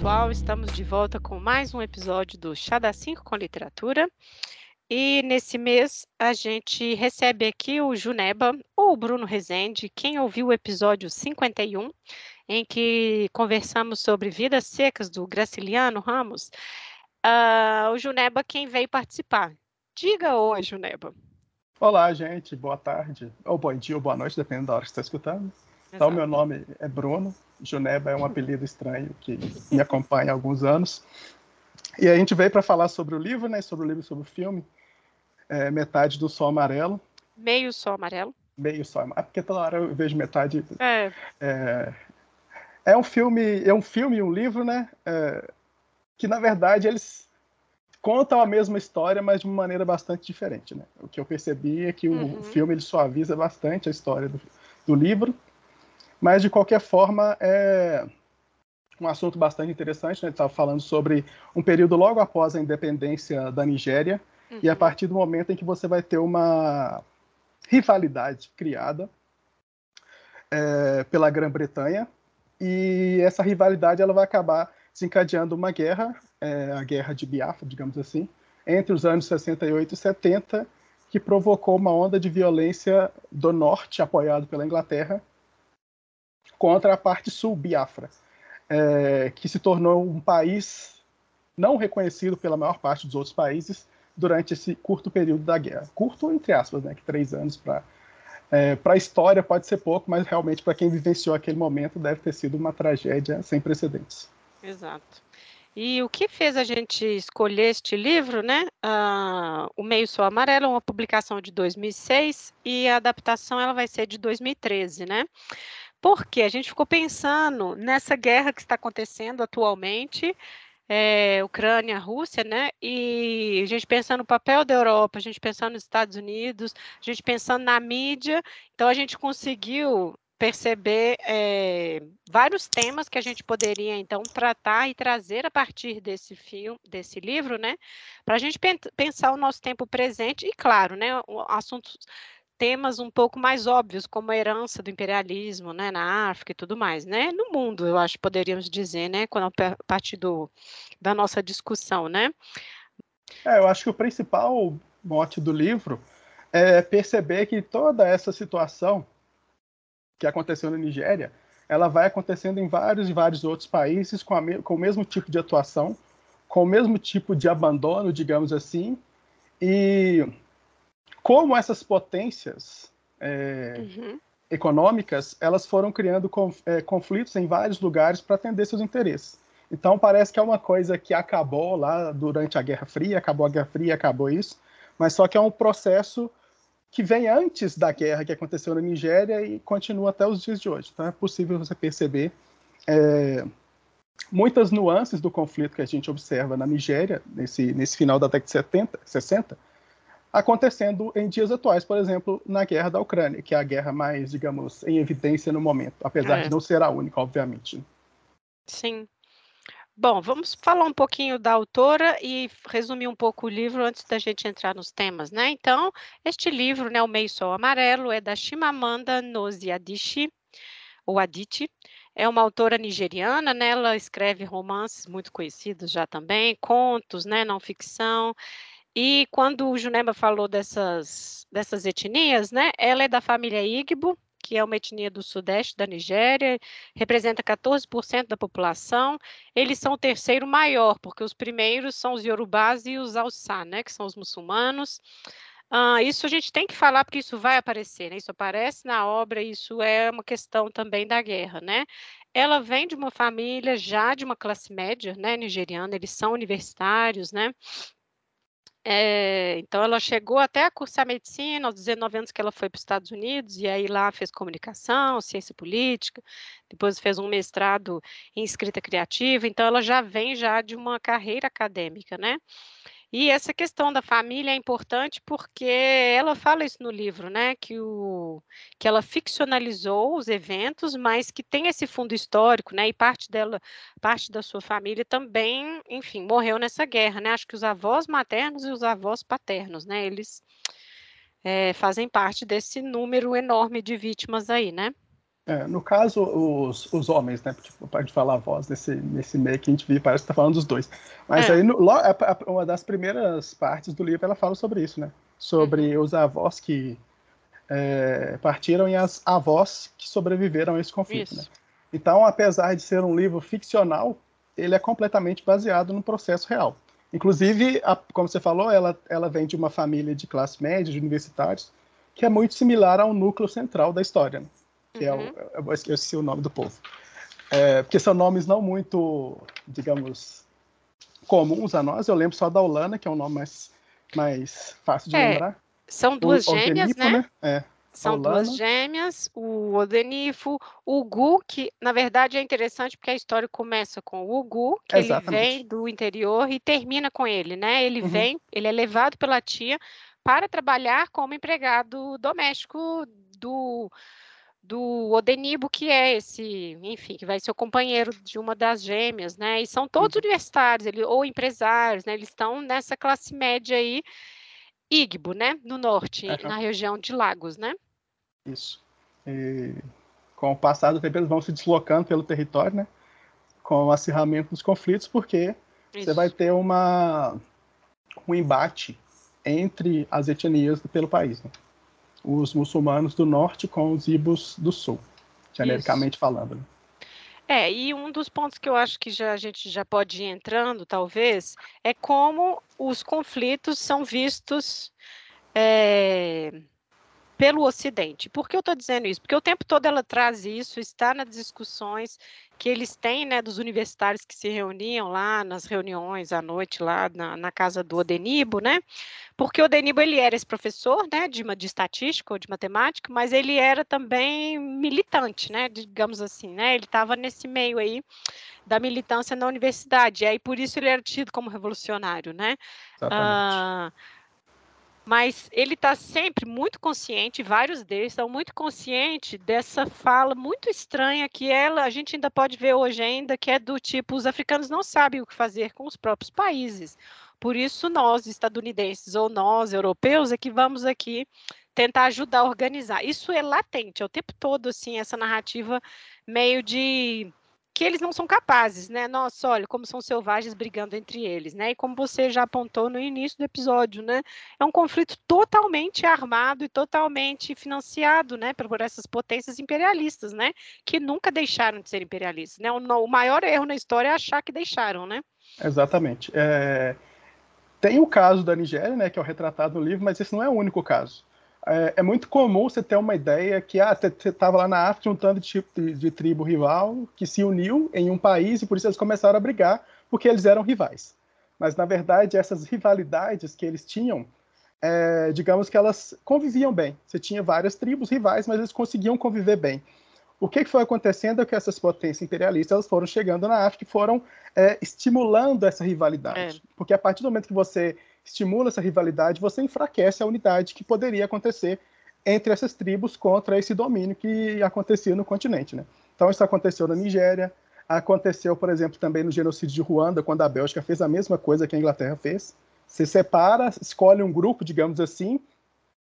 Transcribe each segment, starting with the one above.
pessoal, estamos de volta com mais um episódio do Chá da 5 com Literatura. E nesse mês a gente recebe aqui o Juneba ou o Bruno Rezende, quem ouviu o episódio 51, em que conversamos sobre Vidas Secas do Graciliano Ramos. Uh, o Juneba quem veio participar. Diga oi, Juneba. Olá, gente. Boa tarde. Ou bom dia ou boa noite, dependendo da hora que você está escutando. Então, meu nome é Bruno. Juneba é um apelido estranho que me acompanha há alguns anos. E a gente veio para falar sobre o livro, né? Sobre o livro, sobre o filme. É, metade do Sol Amarelo. Meio Sol Amarelo. Meio Sol Amarelo. É porque toda hora eu vejo metade. É. É, é um filme, é um filme e um livro, né? É, que na verdade eles contam a mesma história, mas de uma maneira bastante diferente, né? O que eu percebi é que uhum. o filme ele suaviza bastante a história do, do livro mas, de qualquer forma, é um assunto bastante interessante. Né? Ele estava falando sobre um período logo após a independência da Nigéria, uhum. e a uhum. partir do momento em que você vai ter uma rivalidade criada é, pela Grã-Bretanha, e essa rivalidade ela vai acabar desencadeando uma guerra, é, a Guerra de Biafra, digamos assim, entre os anos 68 e 70, que provocou uma onda de violência do norte, apoiado pela Inglaterra, contra a parte sul, Biafra, é, que se tornou um país não reconhecido pela maior parte dos outros países durante esse curto período da guerra. Curto, entre aspas, né, que três anos para é, para a história pode ser pouco, mas realmente para quem vivenciou aquele momento deve ter sido uma tragédia sem precedentes. Exato. E o que fez a gente escolher este livro, né? Uh, o Meio Sol Amarelo é uma publicação de 2006 e a adaptação ela vai ser de 2013, né? Porque a gente ficou pensando nessa guerra que está acontecendo atualmente, é, Ucrânia, Rússia, né? E a gente pensando no papel da Europa, a gente pensando nos Estados Unidos, a gente pensando na mídia, então a gente conseguiu perceber é, vários temas que a gente poderia então tratar e trazer a partir desse filme, desse livro, né? Para a gente pensar o nosso tempo presente e, claro, né? Assuntos temas um pouco mais óbvios, como a herança do imperialismo, né, na África e tudo mais, né, no mundo, eu acho, poderíamos dizer, né, quando a partir do, da nossa discussão, né. É, eu acho que o principal mote do livro é perceber que toda essa situação que aconteceu na Nigéria, ela vai acontecendo em vários e vários outros países com, com o mesmo tipo de atuação, com o mesmo tipo de abandono, digamos assim, e como essas potências é, uhum. econômicas elas foram criando conf, é, conflitos em vários lugares para atender seus interesses. Então parece que é uma coisa que acabou lá durante a Guerra Fria, acabou a Guerra Fria, acabou isso, mas só que é um processo que vem antes da guerra que aconteceu na Nigéria e continua até os dias de hoje. Então é possível você perceber é, muitas nuances do conflito que a gente observa na Nigéria nesse, nesse final da década de 70, 60, acontecendo em dias atuais, por exemplo, na guerra da Ucrânia, que é a guerra mais, digamos, em evidência no momento, apesar é. de não ser a única, obviamente. Sim. Bom, vamos falar um pouquinho da autora e resumir um pouco o livro antes da gente entrar nos temas, né? Então, este livro, né, O Meio Sol Amarelo, é da Chimamanda Ngozi Adichie, ou Adichie, é uma autora nigeriana, né? Ela escreve romances muito conhecidos já também, contos, né, não ficção, e quando o Juneba falou dessas, dessas etnias, né, ela é da família Igbo, que é uma etnia do sudeste da Nigéria, representa 14% da população. Eles são o terceiro maior, porque os primeiros são os Yorubás e os Hausa, né, que são os muçulmanos. Uh, isso a gente tem que falar porque isso vai aparecer, né? Isso aparece na obra, isso é uma questão também da guerra, né? Ela vem de uma família já de uma classe média, né, nigeriana, eles são universitários, né? É, então, ela chegou até a cursar medicina, aos 19 anos que ela foi para os Estados Unidos, e aí lá fez comunicação, ciência política, depois fez um mestrado em escrita criativa, então ela já vem já de uma carreira acadêmica, né? E essa questão da família é importante porque ela fala isso no livro, né? Que, o, que ela ficcionalizou os eventos, mas que tem esse fundo histórico, né? E parte dela, parte da sua família também, enfim, morreu nessa guerra, né? Acho que os avós maternos e os avós paternos, né? Eles é, fazem parte desse número enorme de vítimas aí, né? É, no caso, os, os homens, né? Tipo, pode falar a voz nesse, nesse meio que a gente viu, parece que tá falando dos dois. Mas é. aí, no, uma das primeiras partes do livro, ela fala sobre isso, né? Sobre uhum. os avós que é, partiram e as avós que sobreviveram a esse conflito, né? Então, apesar de ser um livro ficcional, ele é completamente baseado no processo real. Inclusive, a, como você falou, ela, ela vem de uma família de classe média, de universitários, que é muito similar ao núcleo central da história. Né? Que uhum. é o, eu esqueci o nome do povo. É, porque são nomes não muito, digamos, comuns a nós. Eu lembro só da Olana, que é um nome mais, mais fácil de é, lembrar. São duas o, gêmeas, né? né? É, são duas gêmeas, o Odenifo, o Gu, que na verdade é interessante porque a história começa com o Gu, que Exatamente. ele vem do interior e termina com ele, né? Ele uhum. vem, ele é levado pela tia para trabalhar como empregado doméstico do do Odenibo, que é esse, enfim, que vai ser o companheiro de uma das gêmeas, né? E são todos uhum. universitários, ele, ou empresários, né? Eles estão nessa classe média aí, Igbo, né? No norte, uhum. na região de Lagos, né? Isso. E com o passar do tempo, eles vão se deslocando pelo território, né? Com o acirramento dos conflitos, porque Isso. você vai ter uma, um embate entre as etnias pelo país, né? Os muçulmanos do norte com os ibos do sul, genericamente Isso. falando. Né? É, e um dos pontos que eu acho que já, a gente já pode ir entrando, talvez, é como os conflitos são vistos é, pelo Ocidente. Por que eu estou dizendo isso? Porque o tempo todo ela traz isso, está nas discussões que eles têm, né, dos universitários que se reuniam lá nas reuniões à noite lá na, na casa do Odenibo, né? Porque o Odenibo ele era esse professor, né, de, de estatística ou de matemática, mas ele era também militante, né, digamos assim, né? Ele estava nesse meio aí da militância na universidade, e aí por isso ele era tido como revolucionário, né? Exatamente. Ah, mas ele está sempre muito consciente, vários deles estão muito conscientes dessa fala muito estranha que ela, a gente ainda pode ver hoje ainda, que é do tipo, os africanos não sabem o que fazer com os próprios países. Por isso nós, estadunidenses ou nós, europeus, é que vamos aqui tentar ajudar a organizar. Isso é latente, é o tempo todo assim essa narrativa meio de que eles não são capazes, né? Nossa, olha como são selvagens brigando entre eles, né? E como você já apontou no início do episódio, né? É um conflito totalmente armado e totalmente financiado, né? Por essas potências imperialistas, né? Que nunca deixaram de ser imperialistas, né? O, o maior erro na história é achar que deixaram, né? Exatamente. É... Tem o caso da Nigéria, né? Que é o retratado no livro, mas esse não é o único caso é, é, muito comum você ter uma ideia que ah, você estava lá na África um tanto de, tipo de, de, tribo rival que se uniu em um país e por isso eles começaram a brigar, porque eles eram rivais. Mas, na verdade, essas rivalidades que eles tinham, é, digamos que elas conviviam bem. Você tinha várias tribos rivais, mas eles conseguiam conviver bem. O que, foi acontecendo é que essas potências imperialistas elas foram chegando na África e foram é, estimulando essa rivalidade. É. Porque a partir do momento que você estimula essa rivalidade, você enfraquece a unidade que poderia acontecer entre essas tribos contra esse domínio que acontecia no continente. Né? Então, isso aconteceu na Nigéria, aconteceu, por exemplo, também no genocídio de Ruanda, quando a Bélgica fez a mesma coisa que a Inglaterra fez. Você separa, escolhe um grupo, digamos assim,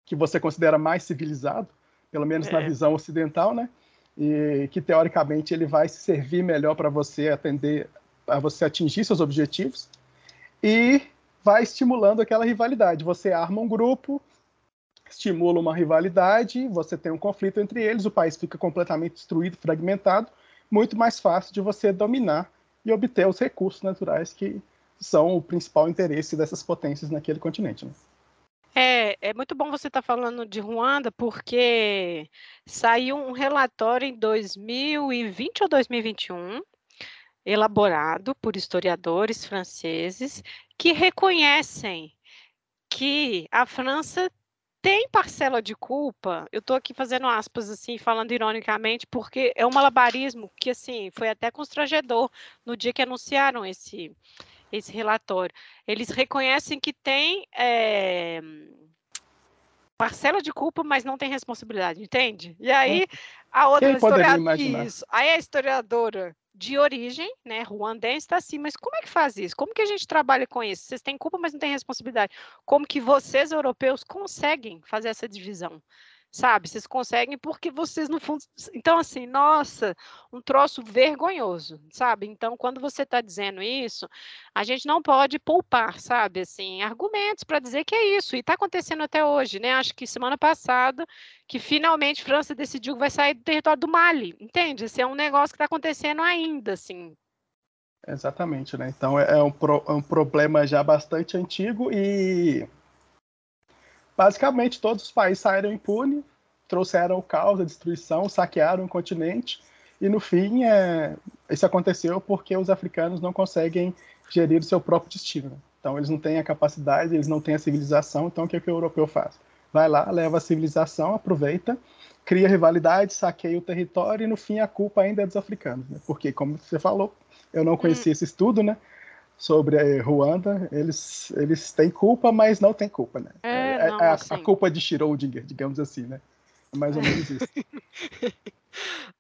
que você considera mais civilizado, pelo menos é. na visão ocidental, né? E que teoricamente ele vai servir melhor para você atender, para você atingir seus objetivos. E vai estimulando aquela rivalidade. Você arma um grupo, estimula uma rivalidade, você tem um conflito entre eles, o país fica completamente destruído, fragmentado, muito mais fácil de você dominar e obter os recursos naturais que são o principal interesse dessas potências naquele continente. Né? É, é muito bom você estar tá falando de Ruanda, porque saiu um relatório em 2020 ou 2021, elaborado por historiadores franceses, que reconhecem que a França tem parcela de culpa. Eu estou aqui fazendo aspas assim, falando ironicamente, porque é um malabarismo que assim foi até constrangedor no dia que anunciaram esse esse relatório. Eles reconhecem que tem é, parcela de culpa, mas não tem responsabilidade, entende? E aí a outra historiadora, isso, aí a historiadora de origem, né, ruandense, está assim, mas como é que faz isso? Como que a gente trabalha com isso? Vocês têm culpa, mas não têm responsabilidade. Como que vocês, europeus, conseguem fazer essa divisão? Sabe? Vocês conseguem porque vocês, no fundo. Então, assim, nossa, um troço vergonhoso, sabe? Então, quando você está dizendo isso, a gente não pode poupar, sabe? Assim, argumentos para dizer que é isso. E está acontecendo até hoje, né? Acho que semana passada, que finalmente França decidiu que vai sair do território do Mali, entende? Esse é um negócio que está acontecendo ainda, assim. Exatamente, né? Então é, é um, pro, é um problema já bastante antigo e basicamente todos os países saíram impunes, trouxeram o caos, a destruição, saquearam o continente e no fim é, isso aconteceu porque os africanos não conseguem gerir o seu próprio destino. Né? Então eles não têm a capacidade, eles não têm a civilização, então o que, é que o europeu faz? Vai lá, leva a civilização, aproveita, cria rivalidade, saqueia o território e no fim a culpa ainda é dos africanos, né? porque como você falou, eu não conhecia hum. esse estudo, né? Sobre a Ruanda, eles, eles têm culpa, mas não têm culpa, né? É, é, não, é a, assim. a, culpa de Schrödinger, digamos assim, né? É mais ou menos isso.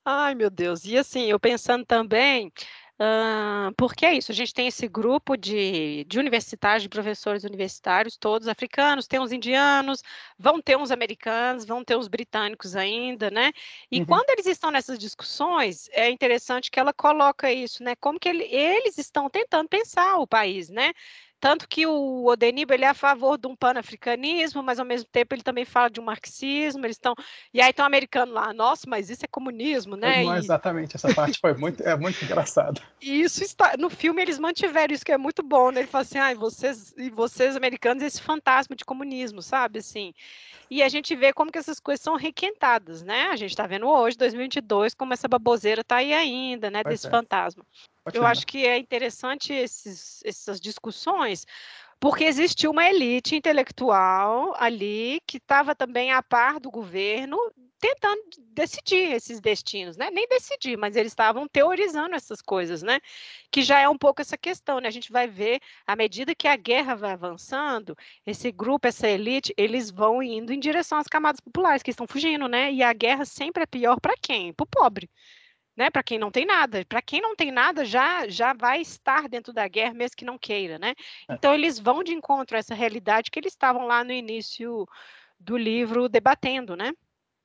Ai, meu Deus. E assim, eu pensando também, Uh, porque é isso, a gente tem esse grupo de, de universitários, de professores universitários, todos africanos, tem uns indianos, vão ter uns americanos, vão ter uns britânicos ainda, né? E uhum. quando eles estão nessas discussões, é interessante que ela coloca isso, né? Como que ele, eles estão tentando pensar o país, né? Tanto que o Odenib ele é a favor de um panafricanismo, mas ao mesmo tempo ele também fala de um marxismo. Eles estão e aí um americano lá, nossa, mas isso é comunismo, né? Não, e... exatamente. Essa parte foi muito é muito engraçada. E isso está no filme eles mantiveram isso que é muito bom, né? Ele fala assim, ah, vocês e vocês americanos esse fantasma de comunismo, sabe assim. E a gente vê como que essas coisas são requentadas, né? A gente está vendo hoje, 2022, como essa baboseira está aí ainda, né? Pois desse é. fantasma. Pode Eu acho que é interessante esses, essas discussões, porque existiu uma elite intelectual ali que estava também a par do governo, tentando decidir esses destinos, né? Nem decidir, mas eles estavam teorizando essas coisas, né? Que já é um pouco essa questão, né? A gente vai ver, à medida que a guerra vai avançando, esse grupo, essa elite, eles vão indo em direção às camadas populares que estão fugindo, né? E a guerra sempre é pior para quem? Para o pobre né? Para quem não tem nada. Para quem não tem nada, já já vai estar dentro da guerra, mesmo que não queira, né? É. Então eles vão de encontro a essa realidade que eles estavam lá no início do livro debatendo, né?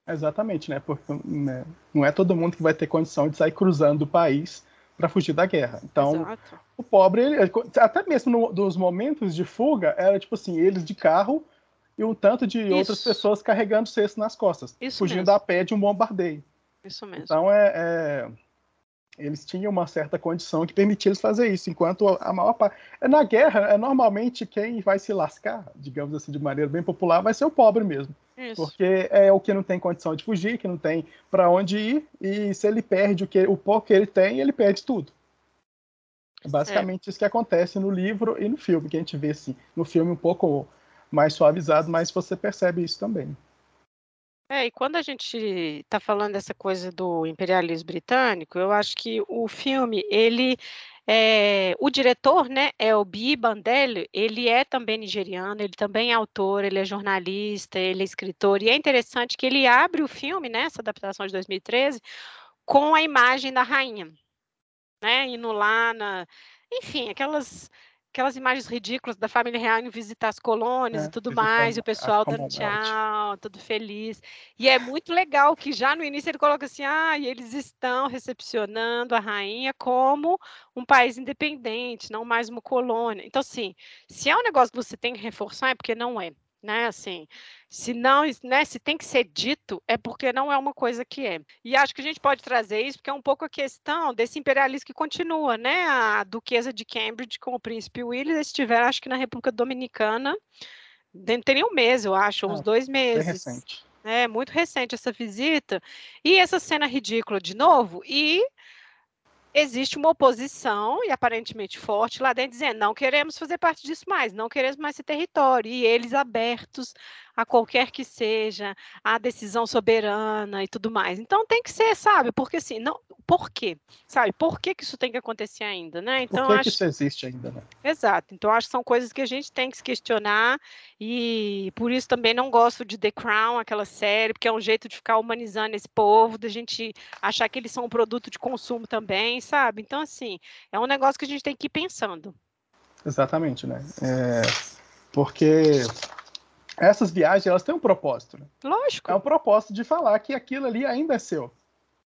Exatamente, né? Porque né, não é todo mundo que vai ter condição de sair cruzando o país para fugir da guerra. Então, Exato. o pobre, ele, até mesmo no, nos momentos de fuga, era tipo assim, eles de carro e um tanto de Isso. outras pessoas carregando cesto nas costas, Isso fugindo mesmo. a pé de um bombardeio. Isso mesmo. Então, é, é, eles tinham uma certa condição que permitia eles fazer isso, enquanto a maior parte. É, na guerra, é normalmente quem vai se lascar, digamos assim, de maneira bem popular, vai ser o pobre mesmo. Isso. Porque é o que não tem condição de fugir, que não tem para onde ir, e se ele perde o, que, o pouco que ele tem, ele perde tudo. É basicamente é. isso que acontece no livro e no filme, que a gente vê assim, no filme um pouco mais suavizado, mas você percebe isso também. É, e quando a gente está falando dessa coisa do imperialismo britânico, eu acho que o filme, ele, é, o diretor, né, é o Bi Bandelli, ele é também nigeriano, ele também é autor, ele é jornalista, ele é escritor, e é interessante que ele abre o filme, né, adaptação de 2013, com a imagem da rainha, né, indo lá na, enfim, aquelas aquelas imagens ridículas da família real indo visitar as colônias é, e tudo mais, e o pessoal dando tchau, tudo feliz. E é muito legal que já no início ele coloca assim: ah, e eles estão recepcionando a rainha como um país independente, não mais uma colônia. Então, assim, se é um negócio que você tem que reforçar, é porque não é né? Assim, se não, né, se tem que ser dito, é porque não é uma coisa que é. E acho que a gente pode trazer isso porque é um pouco a questão desse imperialismo que continua, né? A duquesa de Cambridge com o príncipe William estiveram, acho que na República Dominicana, não tem nem um mês, eu acho, uns dois meses. É recente. É muito recente essa visita. E essa cena ridícula de novo, e existe uma oposição, e aparentemente forte, lá dentro, dizendo: não queremos fazer parte disso mais, não queremos mais esse território. E eles abertos a qualquer que seja a decisão soberana e tudo mais. Então tem que ser, sabe? Porque assim, não, por quê? Sabe? Por que, que isso tem que acontecer ainda, né? Então por que, acho... que isso existe ainda, né? Exato. Então acho que são coisas que a gente tem que se questionar e por isso também não gosto de The Crown, aquela série, porque é um jeito de ficar humanizando esse povo, da gente achar que eles são um produto de consumo também, sabe? Então assim, é um negócio que a gente tem que ir pensando. Exatamente, né? É... Porque essas viagens elas têm um propósito. Né? Lógico. É um propósito de falar que aquilo ali ainda é seu.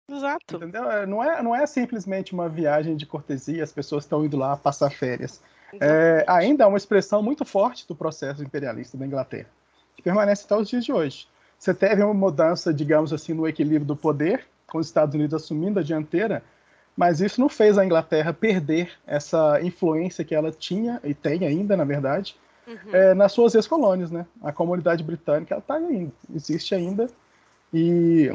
Exato. Entendeu? É, não é, não é simplesmente uma viagem de cortesia, as pessoas estão indo lá passar férias. É, ainda é uma expressão muito forte do processo imperialista da Inglaterra, que permanece até os dias de hoje. Você teve uma mudança, digamos assim, no equilíbrio do poder, com os Estados Unidos assumindo a dianteira, mas isso não fez a Inglaterra perder essa influência que ela tinha e tem ainda, na verdade, uhum. é, nas suas ex-colônias, né? A comunidade britânica está ainda, existe ainda e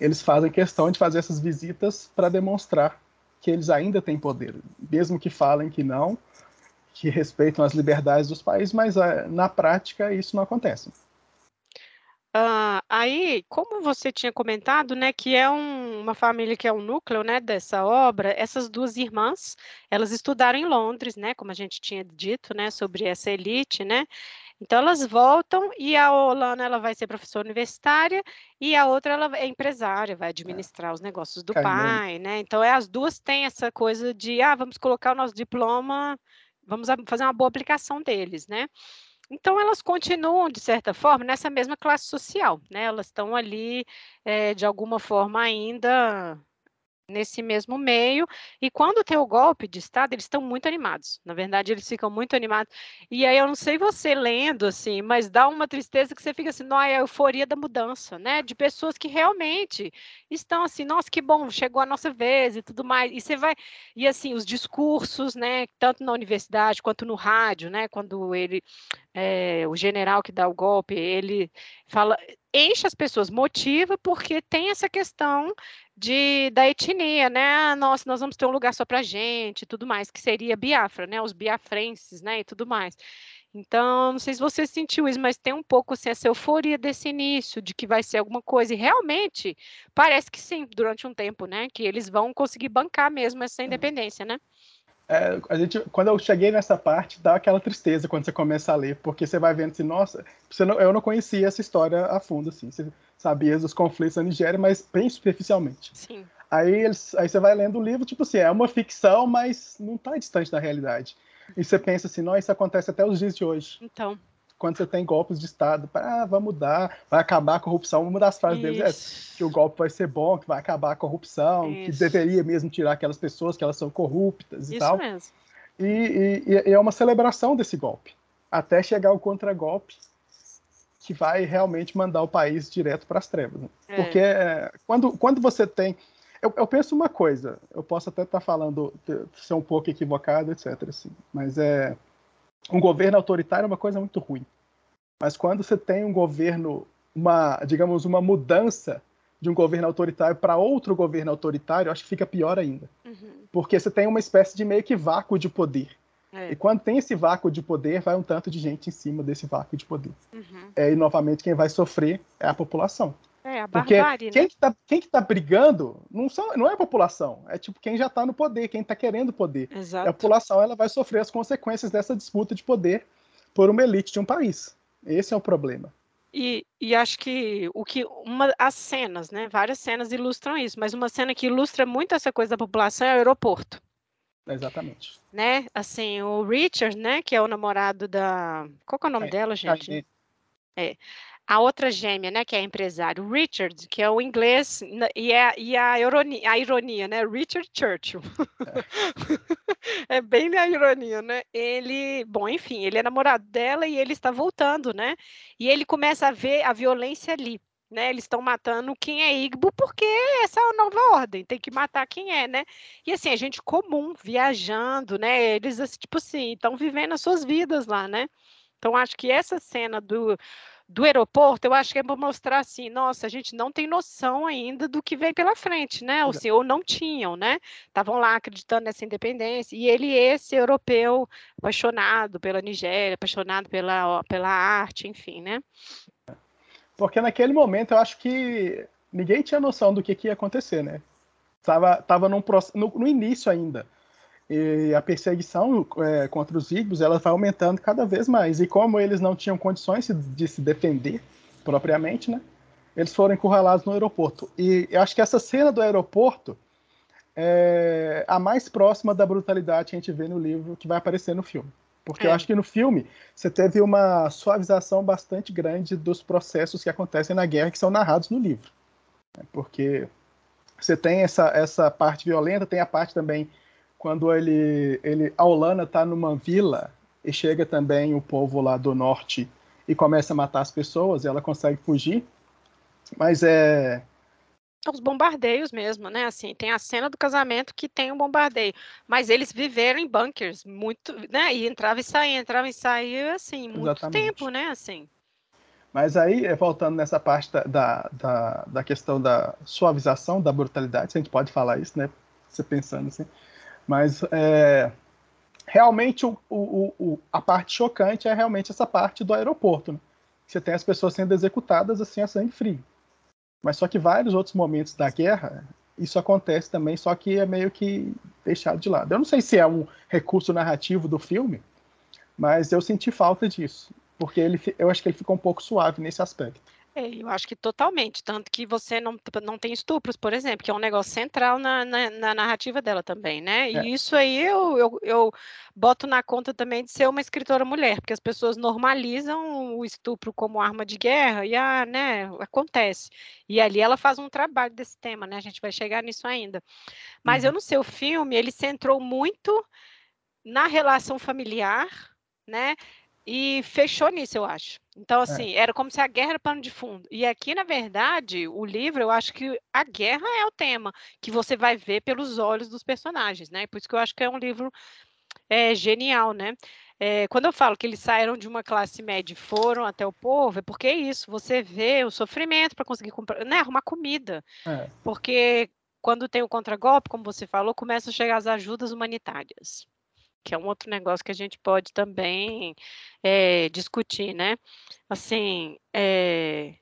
eles fazem questão de fazer essas visitas para demonstrar que eles ainda têm poder, mesmo que falem que não, que respeitam as liberdades dos países, mas uh, na prática isso não acontece. Aí, como você tinha comentado, né, que é um, uma família que é o um núcleo, né, dessa obra, essas duas irmãs, elas estudaram em Londres, né, como a gente tinha dito, né, sobre essa elite, né, então elas voltam e a Olana ela vai ser professora universitária e a outra ela é empresária, vai administrar é. os negócios do pai, né? Então é, as duas têm essa coisa de ah, vamos colocar o nosso diploma vamos fazer uma boa aplicação deles, né? Então, elas continuam, de certa forma, nessa mesma classe social, né? Elas estão ali, é, de alguma forma, ainda nesse mesmo meio. E quando tem o golpe de Estado, eles estão muito animados. Na verdade, eles ficam muito animados. E aí, eu não sei você lendo, assim, mas dá uma tristeza que você fica assim, não, é a euforia da mudança, né? De pessoas que realmente estão assim, nossa, que bom, chegou a nossa vez e tudo mais. E você vai. E assim, os discursos, né? Tanto na universidade quanto no rádio, né? Quando ele. É, o general que dá o golpe, ele fala, enche as pessoas, motiva, porque tem essa questão de, da etnia, né? Ah, nossa, nós vamos ter um lugar só para gente, tudo mais, que seria Biafra, né? Os biafrenses, né? E tudo mais. Então, não sei se você sentiu isso, mas tem um pouco assim, essa euforia desse início, de que vai ser alguma coisa, e realmente parece que sim, durante um tempo, né? Que eles vão conseguir bancar mesmo essa independência, né? É, a gente, quando eu cheguei nessa parte, dá aquela tristeza quando você começa a ler, porque você vai vendo assim, nossa, não, eu não conhecia essa história a fundo, assim. Você sabia dos conflitos na Nigéria, mas bem superficialmente. Sim. Aí, eles, aí você vai lendo o livro, tipo assim, é uma ficção, mas não está distante da realidade. E você pensa assim, não, isso acontece até os dias de hoje. Então. Quando você tem golpes de Estado, ah, vai mudar, vai acabar a corrupção, uma das frases deles é que o golpe vai ser bom, que vai acabar a corrupção, isso. que deveria mesmo tirar aquelas pessoas que elas são corruptas e isso tal. Mesmo. E, e, e é uma celebração desse golpe, até chegar o contragolpe, que vai realmente mandar o país direto para as trevas. Né? É. Porque é, quando, quando você tem. Eu, eu, penso uma coisa, eu posso até estar tá falando, ser um pouco equivocado, etc. Assim, mas é. Um governo autoritário é uma coisa muito ruim. Mas quando você tem um governo, uma, digamos, uma mudança de um governo autoritário para outro governo autoritário, acho que fica pior ainda. Uhum. Porque você tem uma espécie de meio que vácuo de poder. É. E quando tem esse vácuo de poder, vai um tanto de gente em cima desse vácuo de poder. Uhum. É, e novamente quem vai sofrer é a população. É, a Porque barbárie, quem né? que tá, quem que tá brigando não, são, não é a população, é tipo quem já está no poder, quem está querendo poder. Exato. A população ela vai sofrer as consequências dessa disputa de poder por uma elite de um país. Esse é o problema. E, e, acho que o que uma as cenas, né? Várias cenas ilustram isso, mas uma cena que ilustra muito essa coisa da população é o aeroporto. Exatamente. Né? Assim, o Richard, né, que é o namorado da. Qual é o nome é, dela, gente? É. A outra gêmea, né, que é empresário, Richard, que é o inglês, e, é, e a, ironia, a ironia, né, Richard Churchill. É. é bem a ironia, né? Ele, bom, enfim, ele é namorado dela e ele está voltando, né? E ele começa a ver a violência ali né? Eles estão matando quem é Igbo porque essa é a nova ordem, tem que matar quem é, né? E assim, a gente comum, viajando, né? Eles, assim, tipo assim, estão vivendo as suas vidas lá, né? Então, acho que essa cena do, do aeroporto, eu acho que é para mostrar assim, nossa, a gente não tem noção ainda do que vem pela frente, né? Ou, senhor não tinham, né? Estavam lá acreditando nessa independência. E ele, esse europeu, apaixonado pela Nigéria, apaixonado pela, pela arte, enfim, né? Porque naquele momento eu acho que ninguém tinha noção do que, que ia acontecer, né? Tava, tava num, no, no início ainda. E a perseguição é, contra os Igbos ela vai aumentando cada vez mais. E como eles não tinham condições de se defender propriamente, né? Eles foram encurralados no aeroporto. E eu acho que essa cena do aeroporto é a mais próxima da brutalidade que a gente vê no livro que vai aparecer no filme. Porque é. eu acho que no filme você teve uma suavização bastante grande dos processos que acontecem na guerra que são narrados no livro. Né? Porque você tem essa, essa parte violenta, tem a parte também quando ele, ele a Olana está numa vila e chega também o povo lá do norte e começa a matar as pessoas, e ela consegue fugir. Mas é os bombardeios mesmo, né? Assim, tem a cena do casamento que tem um bombardeio, mas eles viveram em bunkers muito, né? E entrava e saía, entrava e saía, assim, muito Exatamente. tempo, né? Assim. Mas aí, é, voltando nessa parte da, da, da, da, questão da suavização da brutalidade, se a gente pode falar isso, né? Você pensando assim. Mas é, realmente o, o, o, a parte chocante é realmente essa parte do aeroporto. Né? Você tem as pessoas sendo executadas assim a sangue frio. Mas só que vários outros momentos da guerra, isso acontece também, só que é meio que deixado de lado. Eu não sei se é um recurso narrativo do filme, mas eu senti falta disso, porque ele, eu acho que ele ficou um pouco suave nesse aspecto. É, eu acho que totalmente, tanto que você não, não tem estupros, por exemplo, que é um negócio central na, na, na narrativa dela também, né? E é. isso aí eu, eu, eu, boto na conta também de ser uma escritora mulher, porque as pessoas normalizam o estupro como arma de guerra, e ah, né, acontece. E ali ela faz um trabalho desse tema, né? A gente vai chegar nisso ainda. Mas uhum. eu não sei, o filme, ele centrou muito na relação familiar, né? E fechou nisso, eu acho. Então, é. assim, é. era como se a guerra era pano de fundo. E aqui, na verdade, o livro, eu acho que a guerra é o tema que você vai ver pelos olhos dos personagens, né? Por isso que eu acho que é um livro é, genial, né? É, quando eu falo que eles saíram de uma classe média e foram até o povo, é porque é isso, você vê o sofrimento para conseguir comprar, né, arrumar comida. É. Porque quando tem o contragolpe, como você falou, começam a chegar as ajudas humanitárias que é um outro negócio que a gente pode também é, discutir, né? Assim, é,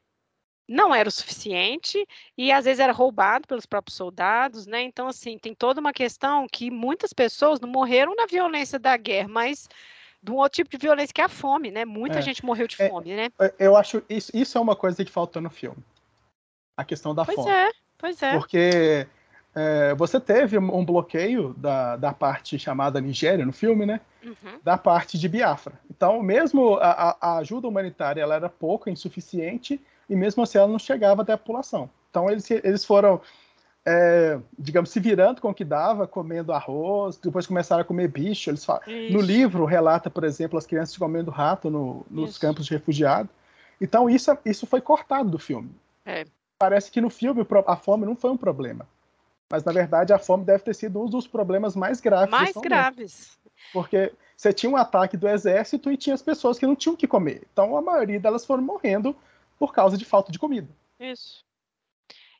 não era o suficiente e às vezes era roubado pelos próprios soldados, né? Então, assim, tem toda uma questão que muitas pessoas não morreram na violência da guerra, mas de um outro tipo de violência que é a fome, né? Muita é, gente morreu de é, fome, né? Eu acho isso, isso é uma coisa que faltou no filme. A questão da pois fome. Pois é, pois é. Porque é, você teve um bloqueio da, da parte chamada Nigéria no filme, né? Uhum. Da parte de Biafra. Então, mesmo a, a, ajuda humanitária ela era pouca, insuficiente, e mesmo assim ela não chegava até a população. Então, eles, eles foram, é, digamos, se virando com o que dava, comendo arroz, depois começaram a comer bicho. Eles falam, no livro relata, por exemplo, as crianças comendo rato no, nos isso. campos de refugiados. Então, isso, isso foi cortado do filme. É. Parece que no filme a fome não foi um problema. Mas, na verdade, a fome deve ter sido um dos problemas mais graves. Mais graves. Porque você tinha um ataque do exército e tinha as pessoas que não tinham o que comer. Então, a maioria delas foram morrendo por causa de falta de comida. Isso.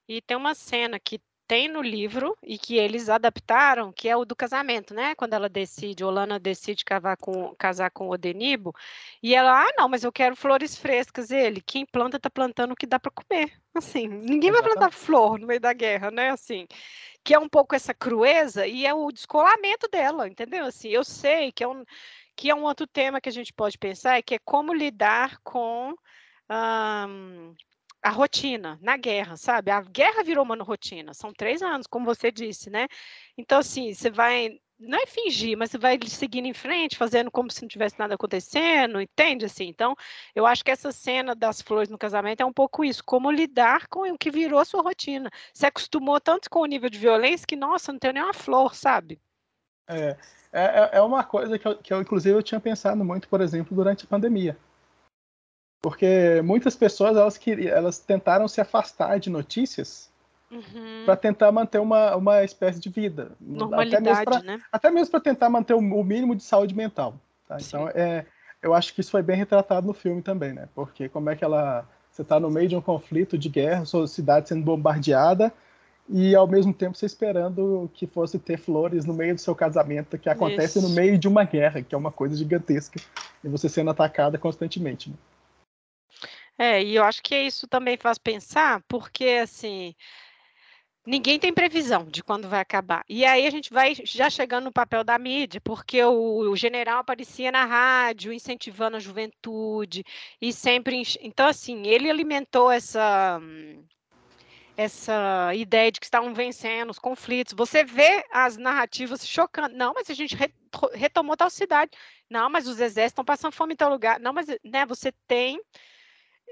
E tem uma cena que tem no livro e que eles adaptaram, que é o do casamento, né? Quando ela decide, Olana decide casar com, casar com o Odenibo, e ela, ah, não, mas eu quero flores frescas. Ele, quem planta tá plantando o que dá para comer. Assim, ninguém vai plantar flor no meio da guerra, né? Assim, que é um pouco essa crueza e é o descolamento dela, entendeu? Assim, eu sei que é um que é um outro tema que a gente pode pensar, é que é como lidar com um, a rotina na guerra, sabe? A guerra virou uma rotina, são três anos, como você disse, né? Então, assim, você vai, não é fingir, mas você vai seguindo em frente, fazendo como se não tivesse nada acontecendo, entende? Assim, então, eu acho que essa cena das flores no casamento é um pouco isso, como lidar com o que virou a sua rotina. Você acostumou tanto com o nível de violência que, nossa, não tem nenhuma flor, sabe? É, é, é uma coisa que eu, que eu, inclusive, eu tinha pensado muito, por exemplo, durante a pandemia porque muitas pessoas elas queriam, elas tentaram se afastar de notícias uhum. para tentar manter uma, uma espécie de vida, normalidade, até mesmo pra, né? Até mesmo para tentar manter o, o, mínimo de saúde mental. Tá? Então é, eu acho que isso foi bem retratado no filme também, né? Porque como é que ela você está no meio de um conflito de guerra, sua cidade sendo bombardeada e ao mesmo tempo você esperando que fosse ter flores no meio do seu casamento, que acontece Isso. no meio de uma guerra, que é uma coisa gigantesca, e você sendo atacada constantemente. Né? É, e eu acho que isso também faz pensar, porque assim, ninguém tem previsão de quando vai acabar. E aí a gente vai já chegando no papel da mídia, porque o, o general aparecia na rádio, incentivando a juventude, e sempre. Então, assim, ele alimentou essa essa ideia de que estavam vencendo os conflitos. Você vê as narrativas chocando. Não, mas a gente retomou tal cidade. Não, mas os exércitos estão passando fome em tal lugar. Não, mas né, você tem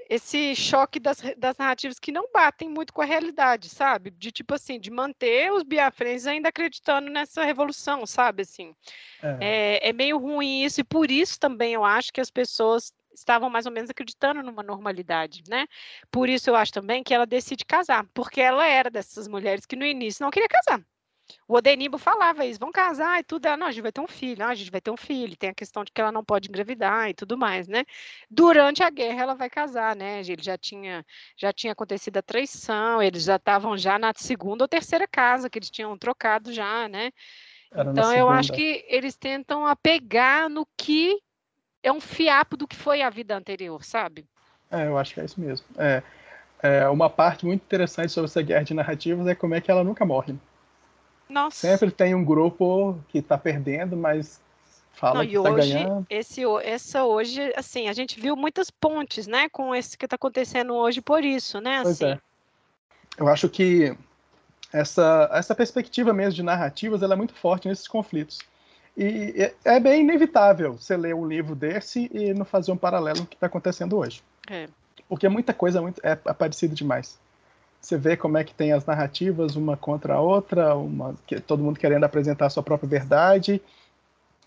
esse choque das, das narrativas que não batem muito com a realidade, sabe? De tipo assim, de manter os biafrenses ainda acreditando nessa revolução, sabe? Assim, é. É, é meio ruim isso, e por isso também eu acho que as pessoas estavam mais ou menos acreditando numa normalidade, né? Por isso eu acho também que ela decide casar, porque ela era dessas mulheres que no início não queria casar. O Odenimbo falava isso, vão casar e tudo. Ela, não, a gente vai ter um filho, ah, a gente vai ter um filho. Tem a questão de que ela não pode engravidar e tudo mais, né? Durante a guerra ela vai casar, né? Ele já tinha, já tinha acontecido a traição, eles já estavam já na segunda ou terceira casa que eles tinham trocado já, né? Era então eu acho que eles tentam apegar no que é um fiapo do que foi a vida anterior, sabe? É, eu acho que é isso mesmo. É, é uma parte muito interessante sobre essa guerra de narrativas é como é que ela nunca morre. Nossa. Sempre tem um grupo que está perdendo, mas fala Não, que está ganhando. Esse, essa hoje, assim, a gente viu muitas pontes, né, com esse que está acontecendo hoje por isso, né? Pois assim. é. Eu acho que essa, essa perspectiva mesmo de narrativas ela é muito forte nesses conflitos. E é, é bem inevitável você ler um livro desse e não fazer um paralelo com o que está acontecendo hoje. É. Porque muita coisa é, é parecida demais. Você vê como é que tem as narrativas uma contra a outra, uma, que, todo mundo querendo apresentar a sua própria verdade,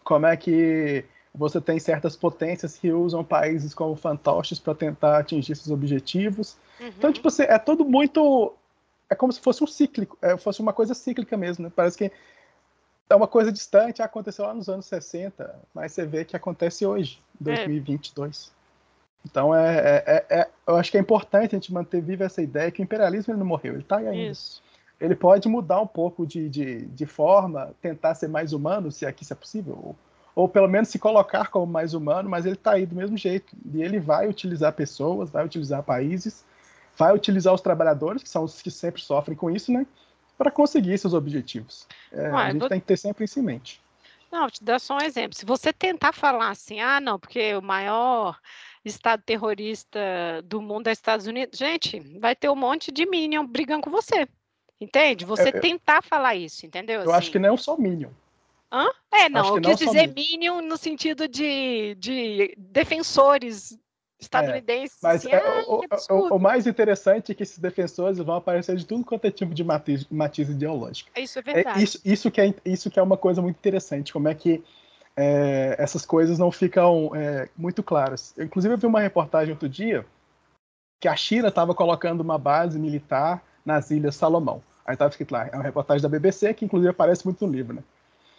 como é que você tem certas potências que usam países como fantoches para tentar atingir seus objetivos. Uhum. Então, tipo assim, é tudo muito. É como se fosse um cíclico, é, fosse uma coisa cíclica mesmo, né? Parece que é uma coisa distante, aconteceu lá nos anos 60, mas você vê que acontece hoje, 2022. É. Então, é, é, é, é, eu acho que é importante a gente manter viva essa ideia que o imperialismo ele não morreu, ele está aí ainda. Isso. Ele pode mudar um pouco de, de, de, forma, tentar ser mais humano, se aqui isso é possível, ou, ou pelo menos se colocar como mais humano, mas ele está aí do mesmo jeito. E ele vai utilizar pessoas, vai utilizar países, vai utilizar os trabalhadores, que são os que sempre sofrem com isso, né? Para conseguir seus objetivos. É, a gente vou... tem que ter sempre isso em mente. Não, vou te dar só um exemplo. Se você tentar falar assim, ah, não, porque o maior Estado terrorista do mundo é Estados Unidos, gente, vai ter um monte de Minion brigando com você. Entende? Você é, tentar falar isso, entendeu? Eu assim. acho que não é só Minion. Hã? É, não, eu quis dizer Minion no sentido de, de defensores estadunidenses. É, mas assim, é, o, o, o, mais interessante é que esses defensores vão aparecer de tudo quanto é tipo de matiz, matiz ideológico. Isso é verdade. É, isso, isso, que é, isso que é uma coisa muito interessante, como é que é, essas coisas não ficam é, muito claras. Eu, inclusive, eu vi uma reportagem outro dia que a China estava colocando uma base militar nas Ilhas Salomão. Aí estava escrito lá, é uma reportagem da BBC, que inclusive aparece muito no livro, né?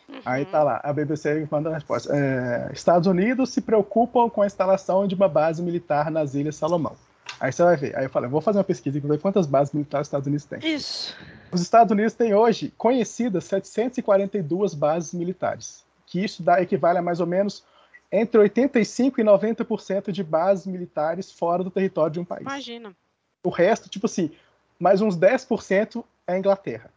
Uhum. Aí tá lá, a BBC manda a resposta. É, Estados Unidos se preocupam com a instalação de uma base militar nas Ilhas Salomão. Aí você vai ver. Aí eu falei, vou fazer uma pesquisa e ver quantas bases militares os Estados Unidos têm. Isso. Os Estados Unidos têm hoje conhecidas 742 bases militares que isso dá, equivale a mais ou menos entre 85% e 90% de bases militares fora do território de um país. Imagina. O resto, tipo assim, mais uns 10% é a Inglaterra.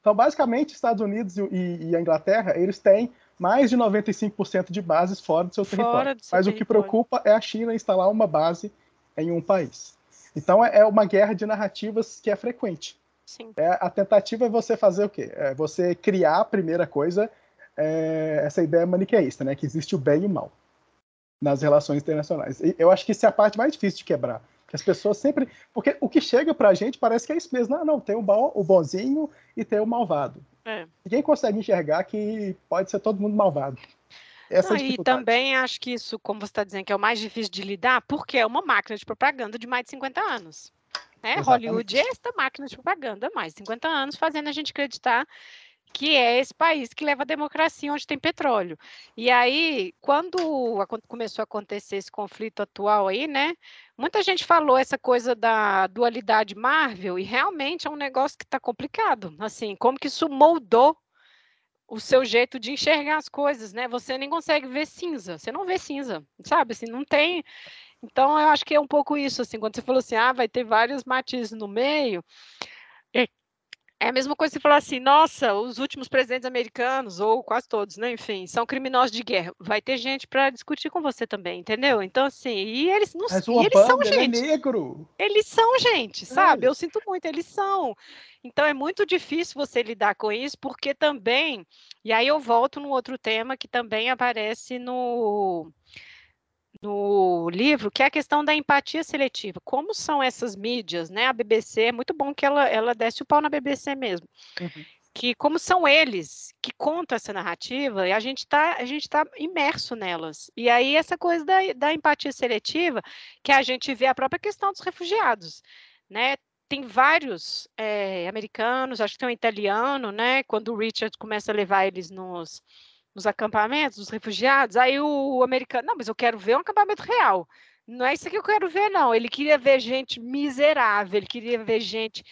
Então, basicamente, Estados Unidos e, e, a Inglaterra, eles têm mais de 95% de bases fora do seu fora território. Do seu Mas território. o que preocupa é a China instalar uma base em um país. Então, é, é uma guerra de narrativas que é frequente. Sim. É, a tentativa é você fazer o quê? É você criar a primeira coisa é, essa ideia maniqueísta, né? Que existe o bem e o mal nas relações internacionais. E eu acho que isso é a parte mais difícil de quebrar. Que as pessoas sempre. Porque o que chega pra gente parece que é isso mesmo. Não, não, tem o, bom, o bonzinho e tem o malvado. É. Ninguém consegue enxergar que pode ser todo mundo malvado. Essa é e também acho que isso, como você está dizendo, que é o mais difícil de lidar, porque é uma máquina de propaganda de mais de 50 anos. Né? Hollywood é esta máquina de propaganda mais de 50 anos, fazendo a gente acreditar que é esse país que leva a democracia onde tem petróleo. E aí, quando começou a acontecer esse conflito atual aí, né? Muita gente falou essa coisa da dualidade Marvel e realmente é um negócio que está complicado. Assim, como que isso moldou o seu jeito de enxergar as coisas, né? Você nem consegue ver cinza, você não vê cinza, sabe? Assim, não tem. Então, eu acho que é um pouco isso, assim, quando você falou assim, ah, vai ter vários matizes no meio, é É a mesma coisa você falar assim, nossa, os últimos presidentes americanos, ou quase todos, né? Enfim, são criminosos de guerra. Vai ter gente para discutir com você também, entendeu? Então, assim, e eles não Mas Obama, eles são é gente. É negro. Eles são gente, sabe? É. Eu sinto muito, eles são. Então é muito difícil você lidar com isso, porque também, e aí eu volto no outro tema que também aparece no no livro, que é a questão da empatia seletiva. Como são essas mídias, né? A BBC, é muito bom que ela, ela desce o pau na BBC mesmo. Uhum. Que como são eles que contam essa narrativa, e a gente está tá imerso nelas. E aí, essa coisa da, da empatia seletiva, que a gente vê a própria questão dos refugiados, né? tem vários é, americanos, acho que tem um italiano, né? Quando o Richard começa a levar eles nos, nos acampamentos dos refugiados, aí o, americano, não, mas eu quero ver um acampamento real. Não é isso que eu quero ver, não. Ele queria ver gente miserável, ele queria ver gente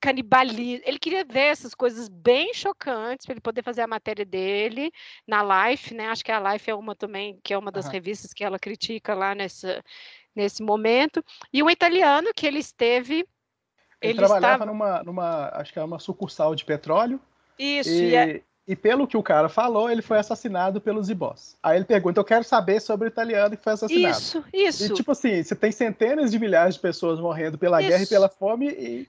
canibalismo. Ele queria ver essas coisas bem chocantes para ele poder fazer a matéria dele na Life, né? Acho que a Life é uma também, que é uma das uhum. revistas que ela critica lá nessa, nesse momento. E um italiano que ele esteve. Ele, ele trabalhava estava... numa, numa, acho que é uma sucursal de petróleo. Isso, e, e é... E pelo que o cara falou, ele foi assassinado pelos Ibós. Aí ele pergunta: Eu quero saber sobre o italiano que foi assassinado. Isso, isso. E tipo assim, você tem centenas de milhares de pessoas morrendo pela isso. guerra e pela fome e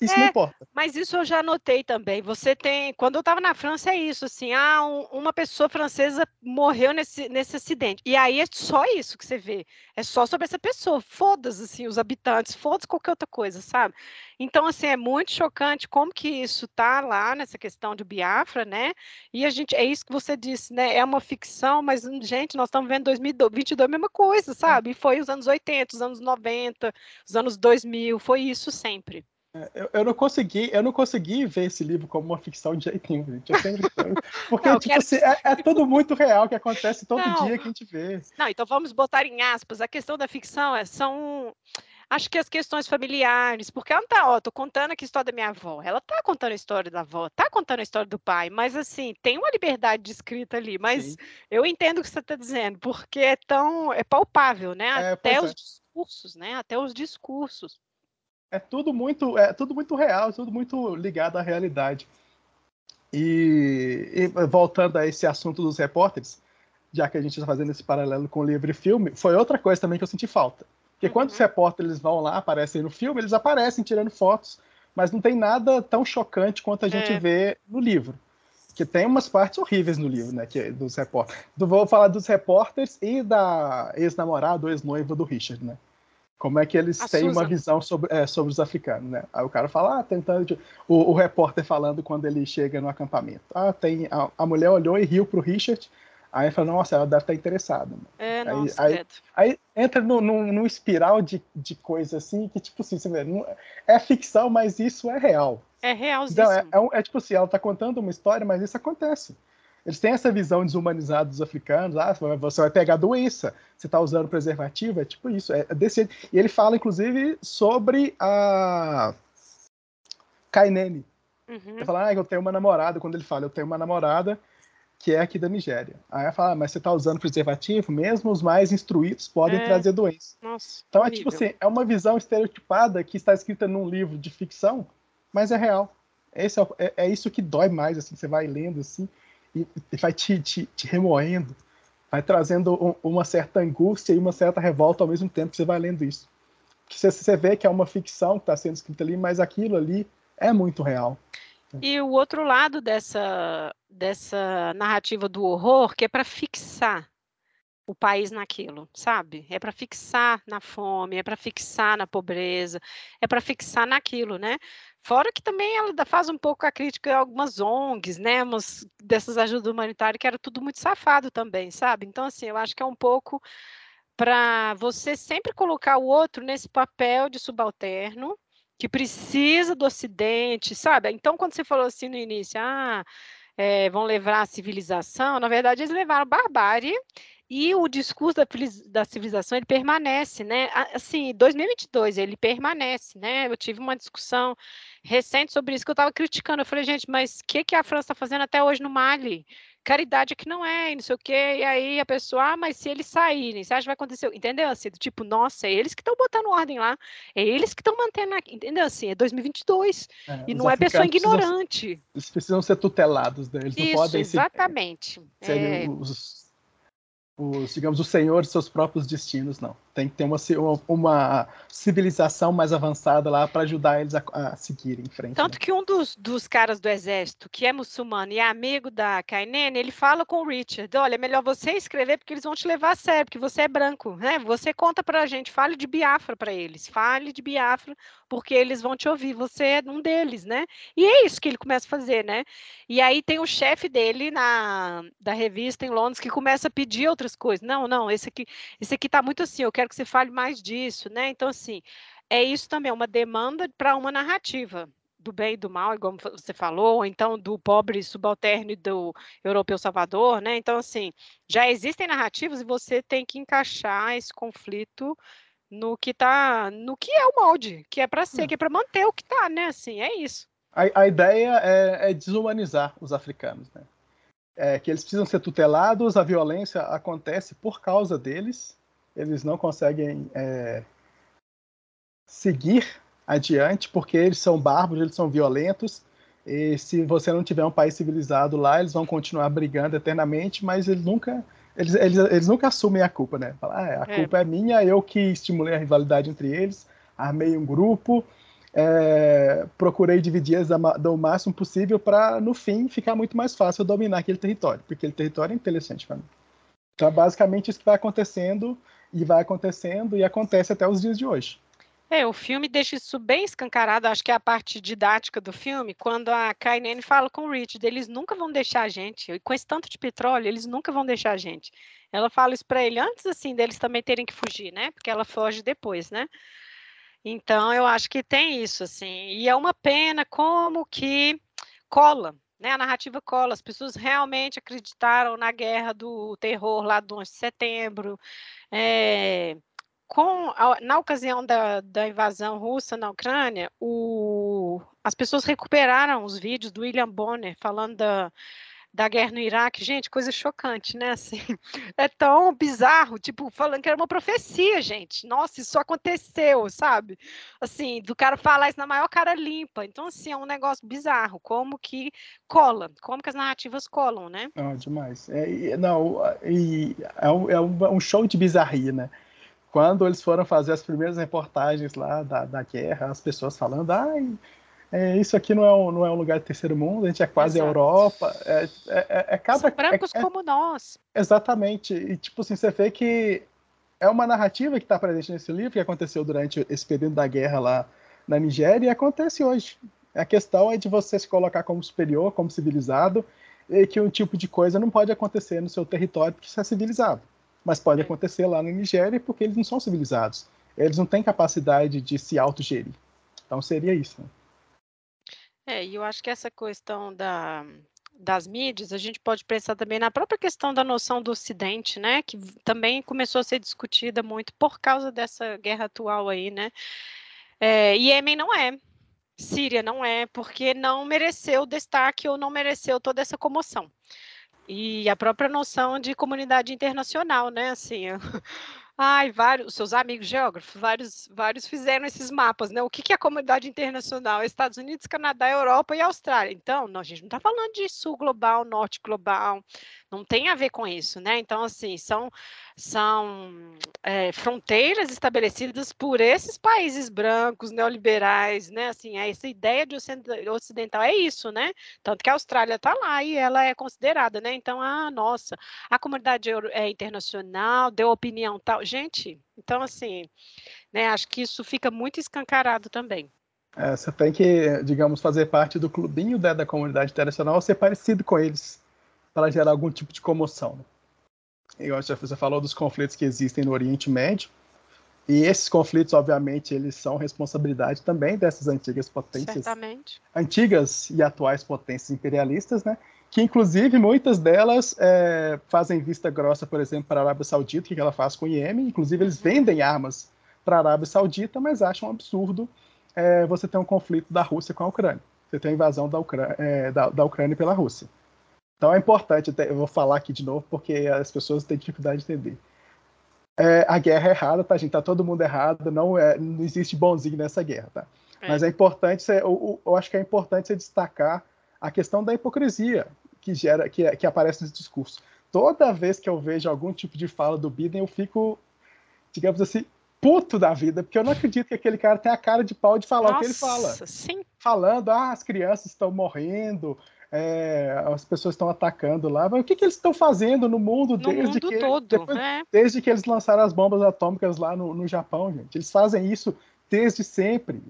isso é, não importa. Mas isso eu já notei também. Você tem. Quando eu estava na França, é isso, assim, ah, um, uma pessoa francesa morreu nesse, nesse acidente. E aí é só isso que você vê. É só sobre essa pessoa. Foda-se, assim, os habitantes, foda-se qualquer outra coisa, sabe? Então, assim, é muito chocante como que isso tá lá nessa questão de Biafra, né? E a gente, é isso que você disse, né? É uma ficção, mas, gente, nós estamos vendo 2022 a mesma coisa, sabe? E foi os anos 80, os anos 90, os anos 2000, foi isso sempre. É, eu, eu, não consegui, eu não consegui ver esse livro como uma ficção de jeito nenhum, gente. Sempre... Porque não, tipo, quero... assim, é, é, tudo muito real que acontece todo não. dia que a gente vê. Não, então vamos botar em aspas. A questão da ficção é, são. Acho que as questões familiares, porque ela não tá, ó, tô contando aqui a história da minha avó. Ela tá contando a história da avó, tá contando a história do pai, mas assim, tem uma liberdade de escrita ali, mas Sim. eu entendo o que você está dizendo, porque é tão. é palpável, né? É, Até os é. discursos, né? Até os discursos é tudo muito é tudo muito real, tudo muito ligado à realidade. E, e, voltando a esse assunto dos repórteres, já que a gente está fazendo esse paralelo com o livro e filme, foi outra coisa também que eu senti falta. Porque uhum. quando os repórteres vão lá, aparecem no filme, eles aparecem tirando fotos, mas não tem nada tão chocante quanto a gente é. vê no livro. Que tem umas partes horríveis no livro, né? Que, é dos repórteres. Vou falar dos repórteres e da ex-namorada ou ex-noiva do Richard, né? Como é que eles a têm Susan. uma visão sobre, é, sobre os africanos, né? Aí o cara fala, ah, tentando. O, o, repórter falando quando ele chega no acampamento. Ah, tem. A, a mulher olhou e riu pro Richard. Aí fala, nossa, ela deve estar interessada. É, aí, nossa, aí, aí, entra num, num, espiral de, de coisa assim que, tipo assim, você vê, não, é ficção, mas isso é real. É realzinho. Então, é, é, é, tipo assim, ela está contando uma história, mas isso acontece. Eles têm essa visão desumanizada dos africanos. Ah, você vai pegar doença, você está usando preservativo, é tipo isso. É desse E ele fala, inclusive, sobre a Kainene. Uhum. Ele fala, ah, eu tenho uma namorada. Quando ele fala, eu tenho uma namorada que é aqui da Nigéria. Aí ela fala, ah, mas você está usando preservativo? Mesmo os mais instruídos podem é. trazer doença. Nossa, então é tipo assim, é uma visão estereotipada que está escrita num livro de ficção, mas é real. Esse é, é, é isso que dói mais, assim, você vai lendo assim e, vai te, te, te, remoendo, vai trazendo um, uma certa angústia e uma certa revolta ao mesmo tempo que você vai lendo isso. Que você, você vê que é uma ficção que está sendo escrita ali, mas aquilo ali é muito real. E o outro lado dessa, dessa narrativa do horror, que é para fixar o país naquilo, sabe? É para fixar na fome, é para fixar na pobreza, é para fixar naquilo, né? Fora que também ela faz um pouco a crítica a algumas ONGs, né? Umas, dessas ajudas humanitárias, que era tudo muito safado também, sabe? Então, assim, eu acho que é um pouco para você sempre colocar o outro nesse papel de subalterno, que precisa do Ocidente, sabe? Então, quando você falou assim no início, ah, é, vão levar a civilização, na verdade, eles levaram barbárie e o discurso da, civilização ele permanece, né? Assim, 2022 ele permanece, né? Eu tive uma discussão recente sobre isso que eu estava criticando. Eu falei, gente, mas o que, que a França está fazendo até hoje no Mali? caridade que não é, e não sei o quê, e aí a pessoa, ah, mas se eles saírem, você acha que vai acontecer? Entendeu? Assim, tipo, nossa, é eles que estão botando ordem lá, é eles que estão mantendo aqui, entendeu? Assim, é 2022, é, e não é pessoa ignorante. Precisam, eles precisam ser tutelados, né? Eles Isso, não podem exatamente. Ser, é... os os, digamos, o senhor de seus próprios destinos, não. Tem que ter uma, uma civilização mais avançada lá para ajudar eles a, a seguir em frente. Tanto né? que um dos, dos caras do exército, que é muçulmano e é amigo da Kainene, ele fala com o Richard, olha, é melhor você escrever porque eles vão te levar a sério, porque você é branco, né? Você conta para a gente, fale de Biafra para eles, fale de Biafra, porque eles vão te ouvir, você é um deles, né? E é isso que ele começa a fazer, né? E aí tem o chefe dele na da revista em Londres que começa a pedir outras coisas. Não, não, esse aqui, esse aqui tá muito assim, eu quero que você fale mais disso, né? Então assim, é isso também, uma demanda para uma narrativa do bem e do mal, igual você falou, ou então do pobre subalterno e do europeu salvador, né? Então assim, já existem narrativas e você tem que encaixar esse conflito no que tá, no que é o molde, que é para ser, hum. que é para manter o que tá, né? Assim, é isso. A, a ideia é, é, desumanizar os africanos, né? É que eles precisam ser tutelados, a violência acontece por causa deles, eles não conseguem é, seguir adiante porque eles são bárbaros, eles são violentos. E se você não tiver um país civilizado lá, eles vão continuar brigando eternamente, mas eles nunca eles, eles, eles nunca assumem a culpa, né? Ah, a é. culpa é minha, eu que estimulei a rivalidade entre eles, armei um grupo, é, procurei dividir eles do máximo possível para, no fim, ficar muito mais fácil dominar aquele território, porque aquele território é interessante para mim. Então, é basicamente, isso que vai acontecendo, e vai acontecendo, e acontece até os dias de hoje. É, o filme deixa isso bem escancarado, acho que é a parte didática do filme, quando a Kainene fala com o Richard, eles nunca vão deixar a gente, com esse tanto de petróleo, eles nunca vão deixar a gente. Ela fala isso para ele antes, assim, deles também terem que fugir, né? Porque ela foge depois, né? Então, eu acho que tem isso, assim, e é uma pena como que cola, né? A narrativa cola, as pessoas realmente acreditaram na guerra do terror lá do 11 de setembro, é com na ocasião da, da, invasão russa na Ucrânia, o, as pessoas recuperaram os vídeos do William Bonner falando da, da guerra no Iraque. Gente, coisa chocante, né? Assim, é tão bizarro, tipo, falando que era uma profecia, gente. Nossa, isso aconteceu, sabe? Assim, do cara falar isso na maior cara limpa. Então, assim, é um negócio bizarro. Como que cola, como que as narrativas colam, né? Não, demais. É, não, e é, um, é um show de bizarria, né? quando eles foram fazer as primeiras reportagens lá da, da guerra, as pessoas falando, ai, é, isso aqui não é, um, não é um lugar de terceiro mundo, a gente é quase Exato. Europa. É, é, é, é cada, São brancos é, como nós. Exatamente. E, tipo assim, você vê que é uma narrativa que está presente nesse livro, que aconteceu durante esse período da guerra lá na Nigéria, e acontece hoje. A questão é de você se colocar como superior, como civilizado, e que um tipo de coisa não pode acontecer no seu território porque você é civilizado mas pode acontecer lá na Nigéria porque eles não são civilizados. Eles não têm capacidade de se autogerir. Então seria isso. Né? É, e eu acho que essa questão da, das mídias, a gente pode pensar também na própria questão da noção do Ocidente, né, que também começou a ser discutida muito por causa dessa guerra atual aí, né. É, Iêmen não é, Síria não é, porque não mereceu destaque ou não mereceu toda essa comoção. E a própria noção de comunidade internacional, né? Assim, Ai, vários, seus amigos geógrafos, vários, vários fizeram esses mapas, né? O que, que é a comunidade internacional? Estados Unidos, Canadá, Europa e Austrália. Então, não, a gente não está falando de sul global, norte global, não tem a ver com isso, né? Então, assim, são, são é, fronteiras estabelecidas por esses países brancos, neoliberais, né? Assim, essa ideia de ocidental é isso, né? Tanto que a Austrália está lá e ela é considerada, né? Então, ah, nossa, a comunidade é internacional deu opinião tal gente. Então, assim, né, acho que isso fica muito escancarado também. É, você tem que, digamos, fazer parte do clubinho da, da comunidade internacional, ser parecido com eles, para gerar algum tipo de comoção. Né? Eu acho que você falou dos conflitos que existem no Oriente Médio, e esses conflitos, obviamente, eles são responsabilidade também dessas antigas potências. Certamente. Antigas e atuais potências imperialistas, né? que inclusive muitas delas é, fazem vista grossa, por exemplo, para a Arábia Saudita, o que ela faz com o Iêmen. Inclusive, eles vendem armas para a Arábia Saudita, mas acham um absurdo é, você ter um conflito da Rússia com a Ucrânia. Você tem a invasão da, Ucrânia, é, da, da Ucrânia pela Rússia. Então é importante, eu vou falar aqui de novo, porque as pessoas têm dificuldade de entender. É, a guerra é errada, tá, gente? Tá todo mundo errado, não, é, não existe bonzinho nessa guerra, tá? É. Mas é importante, eu, eu, acho que é importante você destacar a questão da hipocrisia que gera, que, que aparece nesse discurso. Toda vez que eu vejo algum tipo de fala do Biden, eu fico, digamos assim, puto da vida, porque eu não acredito que aquele cara tenha a cara de pau de falar Nossa, o que ele fala. Sim. Falando, ah, as crianças estão morrendo, é, as pessoas estão atacando lá. Mas o que, que eles estão fazendo no mundo no desde mundo que todo, depois, né? desde que eles lançaram as bombas atômicas lá no, no Japão, gente? Eles fazem isso desde sempre.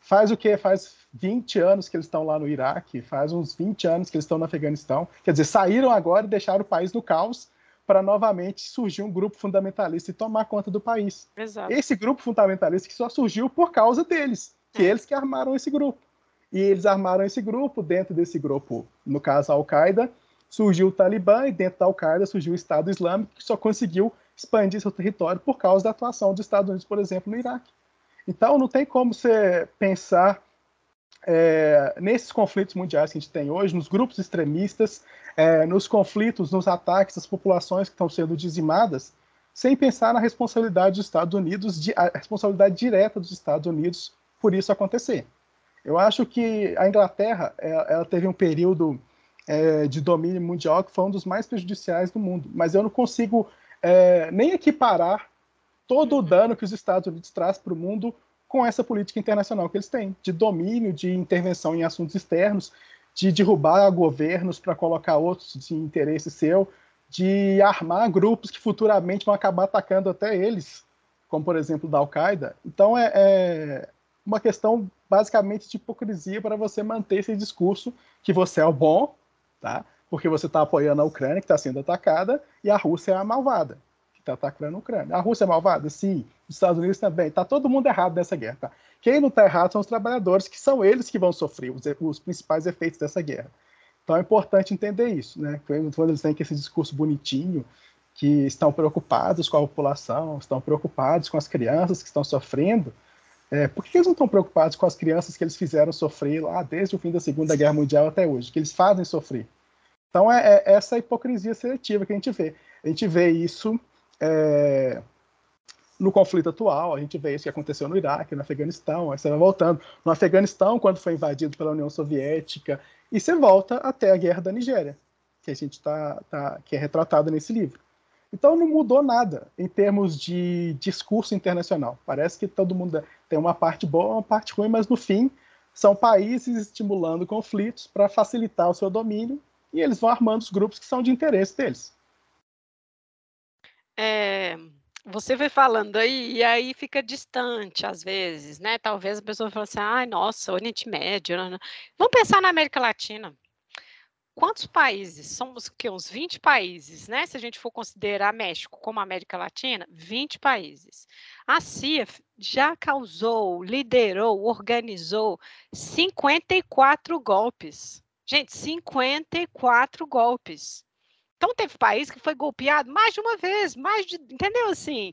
Faz o que? Faz 20 anos que eles estão lá no Iraque, faz uns 20 anos que eles estão no Afeganistão. Quer dizer, saíram agora e deixaram o país no caos para novamente surgir um grupo fundamentalista e tomar conta do país. Exato. Esse grupo fundamentalista que só surgiu por causa deles, que é. eles que armaram esse grupo. E eles armaram esse grupo, dentro desse grupo, no caso a Al-Qaeda, surgiu o Talibã e dentro da Al-Qaeda surgiu o Estado Islâmico, que só conseguiu expandir seu território por causa da atuação dos Estados Unidos, por exemplo, no Iraque. Então não tem como você pensar é, nesses conflitos mundiais que a gente tem hoje, nos grupos extremistas, é, nos conflitos, nos ataques às populações que estão sendo dizimadas, sem pensar na responsabilidade dos Estados Unidos, a responsabilidade direta dos Estados Unidos por isso acontecer. Eu acho que a Inglaterra é, ela teve um período é, de domínio mundial que foi um dos mais prejudiciais do mundo, mas eu não consigo é, nem equiparar todo o dano que os Estados Unidos traz para o mundo com essa política internacional que eles têm, de domínio, de intervenção em assuntos externos, de derrubar governos para colocar outros de interesse seu, de armar grupos que futuramente vão acabar atacando até eles, como por exemplo da Al-Qaeda. Então é, é, uma questão basicamente de hipocrisia para você manter esse discurso que você é o bom, tá? Porque você está apoiando a Ucrânia que está sendo atacada e a Rússia é a malvada que está atacando a Ucrânia. A Rússia é malvada, sim. Os Estados Unidos também. Está todo mundo errado nessa guerra. Tá? Quem não está errado são os trabalhadores, que são eles que vão sofrer os, os principais efeitos dessa guerra. Então é importante entender isso, né? Quando eles têm esse discurso bonitinho, que estão preocupados com a população, estão preocupados com as crianças que estão sofrendo, é, por que eles não estão preocupados com as crianças que eles fizeram sofrer lá desde o fim da Segunda Guerra Mundial até hoje, que eles fazem sofrer? Então é, é essa hipocrisia seletiva que a gente vê. A gente vê isso é, no conflito atual, a gente vê isso que aconteceu no Iraque, no Afeganistão, aí você vai voltando. No Afeganistão, quando foi invadido pela União Soviética, e você volta até a Guerra da Nigéria, que a gente tá, tá que é retratada nesse livro. Então não mudou nada em termos de discurso internacional. Parece que todo mundo tem uma parte boa, uma parte ruim, mas no fim são países estimulando conflitos para facilitar o seu domínio e eles vão armando os grupos que são de interesse deles. É, você vai falando aí e aí fica distante às vezes, né? Talvez a pessoa fale assim, ai, nossa, Oriente Médio. Não, não. Vamos pensar na América Latina quantos países? Somos que uns 20 países, né? Se a gente for considerar México como América Latina, 20 países. A CIA já causou, liderou, organizou 54 golpes. Gente, 54 golpes. Então teve país que foi golpeado mais de uma vez, mais de, entendeu assim?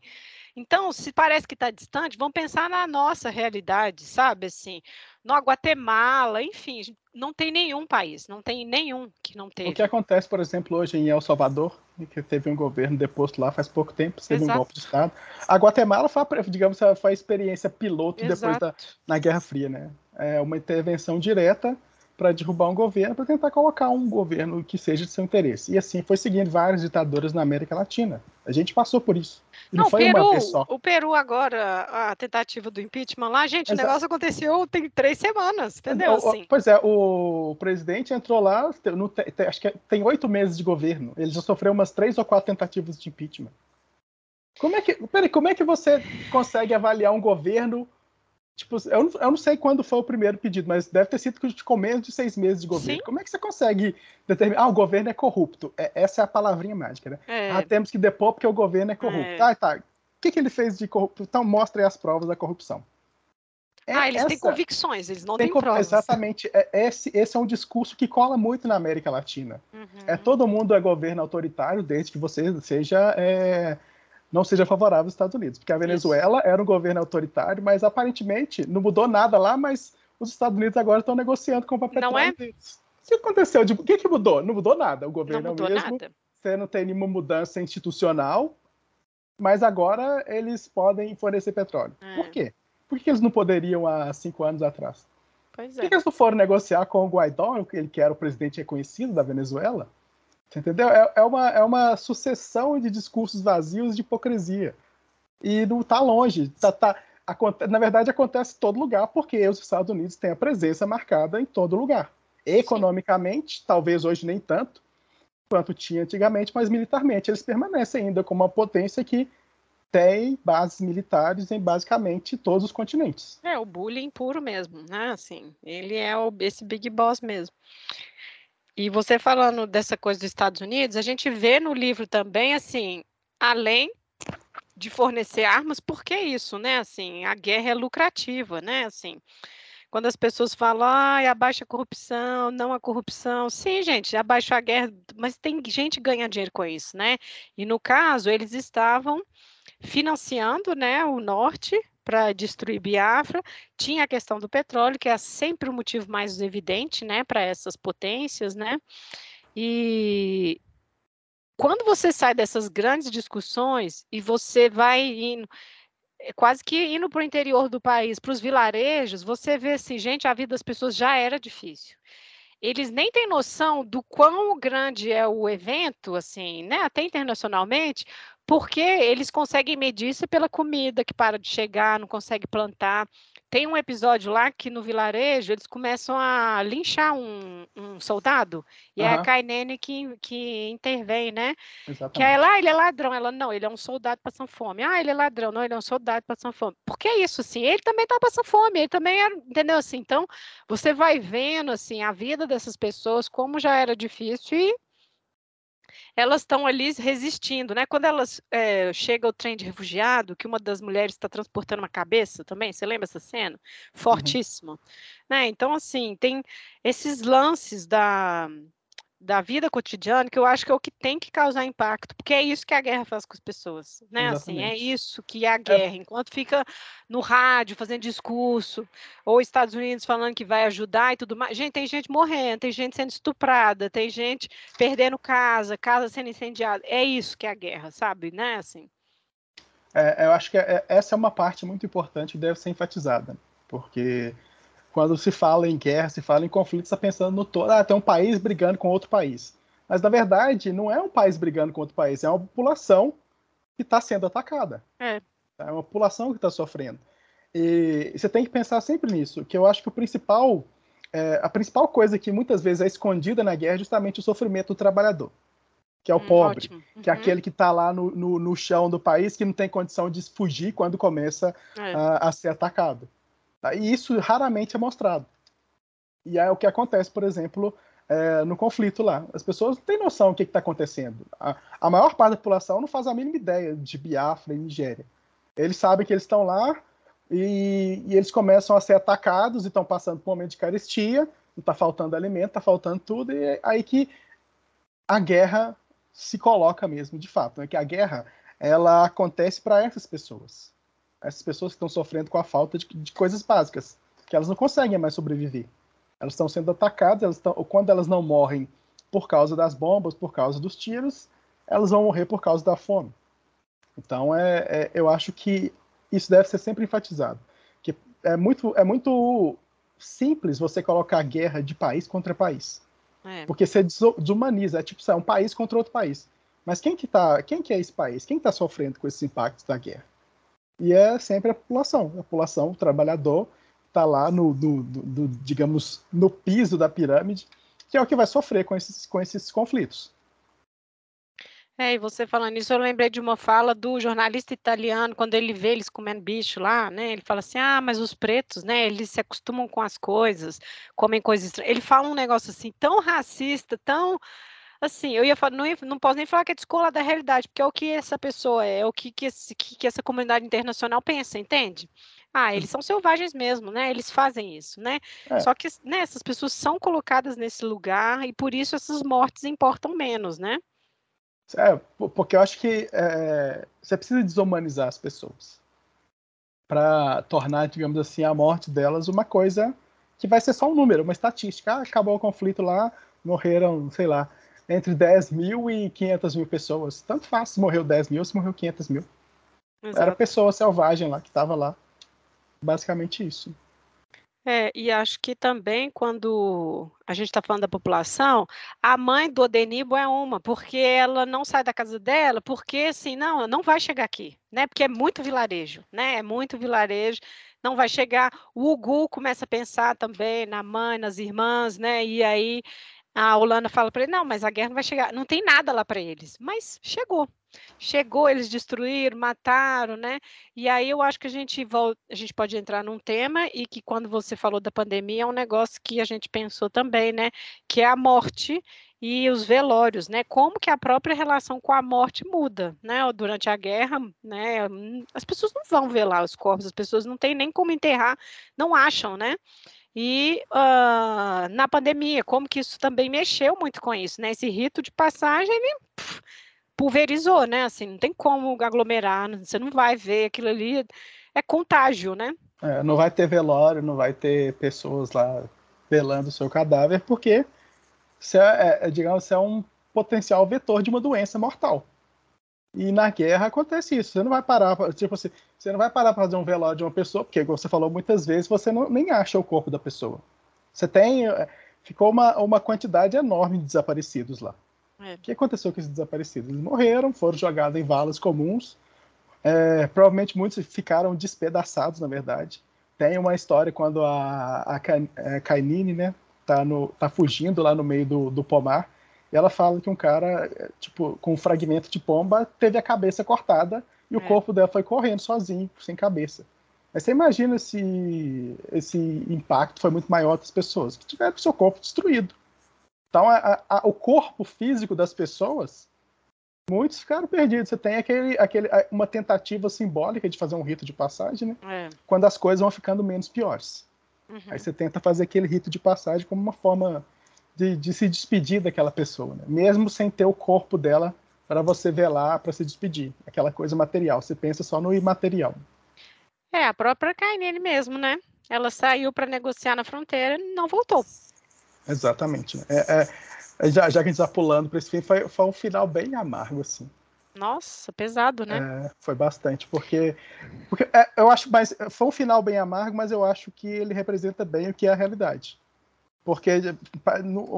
Então, se parece que está distante, vamos pensar na nossa realidade, sabe? Assim, no Guatemala, enfim, não tem nenhum país, não tem nenhum que não teve. O que acontece, por exemplo, hoje em El Salvador, que teve um governo deposto lá faz pouco tempo, teve Exato. um golpe de Estado. A Guatemala foi, digamos, foi a experiência piloto Exato. depois da na Guerra Fria, né? É uma intervenção direta para derrubar um governo, para tentar colocar um governo que seja de seu interesse. E assim foi seguindo várias ditaduras na América Latina. A gente passou por isso. não, não foi Peru, uma vez só. O Peru agora, a tentativa do impeachment lá, gente, Exato. o negócio aconteceu tem três semanas, entendeu? O, assim. Pois é, o presidente entrou lá, no, acho que tem oito meses de governo. Ele já sofreu umas três ou quatro tentativas de impeachment. Como é que, peraí, como é que você consegue avaliar um governo Tipo, eu não, eu não sei quando foi o primeiro pedido, mas deve ter sido com menos de seis meses de governo. Sim. Como é que você consegue determinar? Ah, o governo é corrupto. É, essa é a palavrinha mágica, né? É. Ah, temos que depor porque o governo é corrupto. É. Ah, tá. O que, que ele fez de corrupto? Então mostre as provas da corrupção. É ah, eles essa... têm convicções, eles não têm provas. Exatamente. É, esse, esse é um discurso que cola muito na América Latina. Uhum. É todo mundo é governo autoritário desde que você seja é, não seja favorável aos Estados Unidos. Porque a Venezuela Isso. era um governo autoritário, mas aparentemente não mudou nada lá, mas os Estados Unidos agora estão negociando com o papel Não é? Se aconteceu, de, o que, que mudou? Não mudou nada. O governo não é o mesmo. Nada. Você não tem nenhuma mudança institucional, mas agora eles podem fornecer petróleo. É. Por quê? Por que eles não poderiam há cinco anos atrás? Pois é. Por que eles não foram negociar com o Guaidó, ele que era o presidente reconhecido da Venezuela? Você entendeu? É, é, uma, é uma sucessão de discursos vazios de hipocrisia. E não está longe. Tá, tá, na verdade, acontece em todo lugar, porque os Estados Unidos têm a presença marcada em todo lugar. Economicamente, talvez hoje nem tanto quanto tinha antigamente, mas militarmente eles permanecem ainda como uma potência que tem bases militares em basicamente todos os continentes. É, o bullying puro mesmo, né? Assim, ele é o, esse big boss mesmo. E você falando dessa coisa dos Estados Unidos, a gente vê no livro também, assim, além de fornecer armas, por que isso, né? Assim, a guerra é lucrativa, né? Assim, quando as pessoas falam, ah, abaixa a corrupção, não a corrupção. Sim, gente, abaixa a guerra, mas tem gente ganha dinheiro com isso, né? E no caso, eles estavam financiando né, o norte para destruir Biafra. Tinha a questão do petróleo, que é sempre o motivo mais evidente né, para essas potências, né? E quando você sai dessas grandes discussões e você vai indo, é quase que indo para o interior do país, para os vilarejos, você vê assim, gente, a vida das pessoas já era difícil eles nem têm noção do quão grande é o evento, assim, né? Até internacionalmente, porque eles conseguem medir isso pela comida que para de chegar, não consegue plantar. Tem um episódio lá que no vilarejo eles começam a linchar um, um soldado, e uhum. é a Kainene que, que intervém, né? Exatamente. Que é lá, ah, ele é ladrão. Ela, não, ele é um soldado passando fome. Ah, ele é ladrão. Não, ele é um soldado passando fome. Porque é isso, assim, ele também tá passando fome, ele também era, entendeu? Assim, então, você vai vendo, assim, a vida dessas pessoas, como já era difícil, e elas estão ali resistindo, né? Quando elas é, chega o trem de refugiado, que uma das mulheres está transportando uma cabeça também, você lembra essa cena? Uhum. Fortíssima. Uhum. Né? Então, assim, tem esses lances da, da vida cotidiana, que eu acho que é o que tem que causar impacto, porque é isso que a guerra faz com as pessoas, né? Assim, é isso que é a é. guerra. É. Enquanto fica no rádio fazendo discurso, ou Estados Unidos falando que vai ajudar e tudo mais, gente, tem gente morrendo, tem gente sendo estuprada, tem gente perdendo casa, casa sendo incendiada. É isso que é a guerra, sabe, né? Assim. É, eu acho que é, essa é uma parte muito importante que deve ser enfatizada, porque quando se fala em guerra, se fala em conflito, está pensando no todo, ah, tem um país brigando com outro país. Mas na verdade, não é um país brigando com outro país, é uma população que está sendo atacada. É. é uma população que está sofrendo. E você tem que pensar sempre nisso, que eu acho que o principal, é, a principal coisa que muitas vezes é escondida na guerra é justamente o sofrimento do trabalhador, que é o hum, pobre, uhum. que é uhum. aquele que está lá no, no, no, chão do país, que não tem condição de fugir quando começa é. a, a ser atacado. Tá? E isso raramente é mostrado. E é o que acontece, por exemplo, é, no conflito lá. As pessoas não têm noção do que está acontecendo. A, a, maior parte da população não faz a mínima ideia de Biafra e Nigéria. Eles sabem que eles estão lá e, e, eles começam a ser atacados e estão passando por um momento de carestia, está faltando alimento, está faltando tudo, e é aí que a guerra se coloca mesmo, de fato. É que a guerra ela acontece para essas pessoas essas pessoas que estão sofrendo com a falta de, de coisas básicas, que elas não conseguem mais sobreviver. Elas estão sendo atacadas, elas estão, quando elas não morrem por causa das bombas, por causa dos tiros, elas vão morrer por causa da fome. Então, é, é, eu acho que isso deve ser sempre enfatizado. Que é muito, é muito simples você colocar guerra de país contra país. É. Porque você desumaniza, é tipo, é um país contra outro país. Mas quem que, tá, quem que é esse país? Quem está sofrendo com esses impactos da guerra? E é sempre a população. A população, o trabalhador, está lá no, digamos, no piso da pirâmide, que é o que vai sofrer com esses, com esses conflitos. É, e você falando isso, eu lembrei de uma fala do jornalista italiano, quando ele vê eles comendo bicho lá, né? Ele fala assim: ah, mas os pretos, né? Eles se acostumam com as coisas, comem coisas estranhas. Ele fala um negócio assim, tão racista, tão assim, eu ia falar, não, ia, não posso nem falar que é descolar da realidade, porque é o que essa pessoa é, é o que, que, esse, que, que essa comunidade internacional pensa, entende? Ah, eles são selvagens mesmo, né? Eles fazem isso, né? É. Só que né, essas pessoas são colocadas nesse lugar e por isso essas mortes importam menos, né? É, porque eu acho que é, você precisa desumanizar as pessoas para tornar, digamos assim, a morte delas uma coisa que vai ser só um número, uma estatística. Ah, acabou o conflito lá, morreram, sei lá, entre 10 mil e 500 mil pessoas. Tanto faz se morreu 10 mil ou se morreu 500 mil. Exato. Era pessoa selvagem lá que estava lá. Basicamente isso. É, e acho que também quando a gente está falando da população, a mãe do Odenibo é uma, porque ela não sai da casa dela, porque assim, não, não vai chegar aqui, né? Porque é muito vilarejo, né? É muito vilarejo, não vai chegar. O Ugu começa a pensar também na mãe, nas irmãs, né? E aí a Holanda fala para ele: não, mas a guerra não vai chegar, não tem nada lá para eles. Mas chegou. Chegou, eles destruíram, mataram, né? E aí eu acho que a gente volta, a gente pode entrar num tema e que quando você falou da pandemia é um negócio que a gente pensou também, né? Que é a morte e os velórios, né? Como que a própria relação com a morte muda, né? Durante a guerra, né? As pessoas não vão velar os corpos, as pessoas não têm nem como enterrar, não acham, né? E uh, na pandemia, como que isso também mexeu muito com isso, né? Esse rito de passagem, ele pulverizou, né? Assim, não tem como aglomerar, você não vai ver aquilo ali, é contágio, né? É, não vai ter velório, não vai ter pessoas lá velando o seu cadáver, porque é, é, digamos, você é um potencial vetor de uma doença mortal. E na guerra acontece isso. Você não vai parar, tipo assim, você não vai parar para fazer um velório de uma pessoa, porque, como você falou muitas vezes, você não, nem acha o corpo da pessoa. Você tem. Eh, ficou uma, uma quantidade enorme de desaparecidos lá. É. O que aconteceu com esses desaparecidos? Eles morreram, foram jogados em valas comuns. É, provavelmente muitos ficaram despedaçados, na verdade. Tem uma história quando a, a eh, Kainine, né, tá, no, tá fugindo lá no meio do, do pomar e ela fala que um cara, tipo, com um fragmento de pomba, teve a cabeça cortada e é. o corpo dela foi correndo sozinho, sem cabeça. Mas você imagina se esse impacto foi muito maior das pessoas que tiveram o seu corpo destruído. Então, a, a, o corpo físico das pessoas, muitos ficaram perdidos. Você tem aquele, aquele, uma tentativa simbólica de fazer um rito de passagem, né? É. Quando as coisas vão ficando menos piores. Uhum. Aí você tenta fazer aquele rito de passagem como uma forma de, de se despedir daquela pessoa, né? mesmo sem ter o corpo dela para você velar, para se despedir. Aquela coisa material. Você pensa só no imaterial. É, a própria Kainene mesmo, né? Ela saiu para negociar na fronteira e não voltou. Exatamente. Né? É, é, já, já que a gente está pulando para esse fim, foi, foi um final bem amargo, assim. Nossa, pesado, né? É, foi bastante, porque, porque é, eu acho, mas foi um final bem amargo, mas eu acho que ele representa bem o que é a realidade. Porque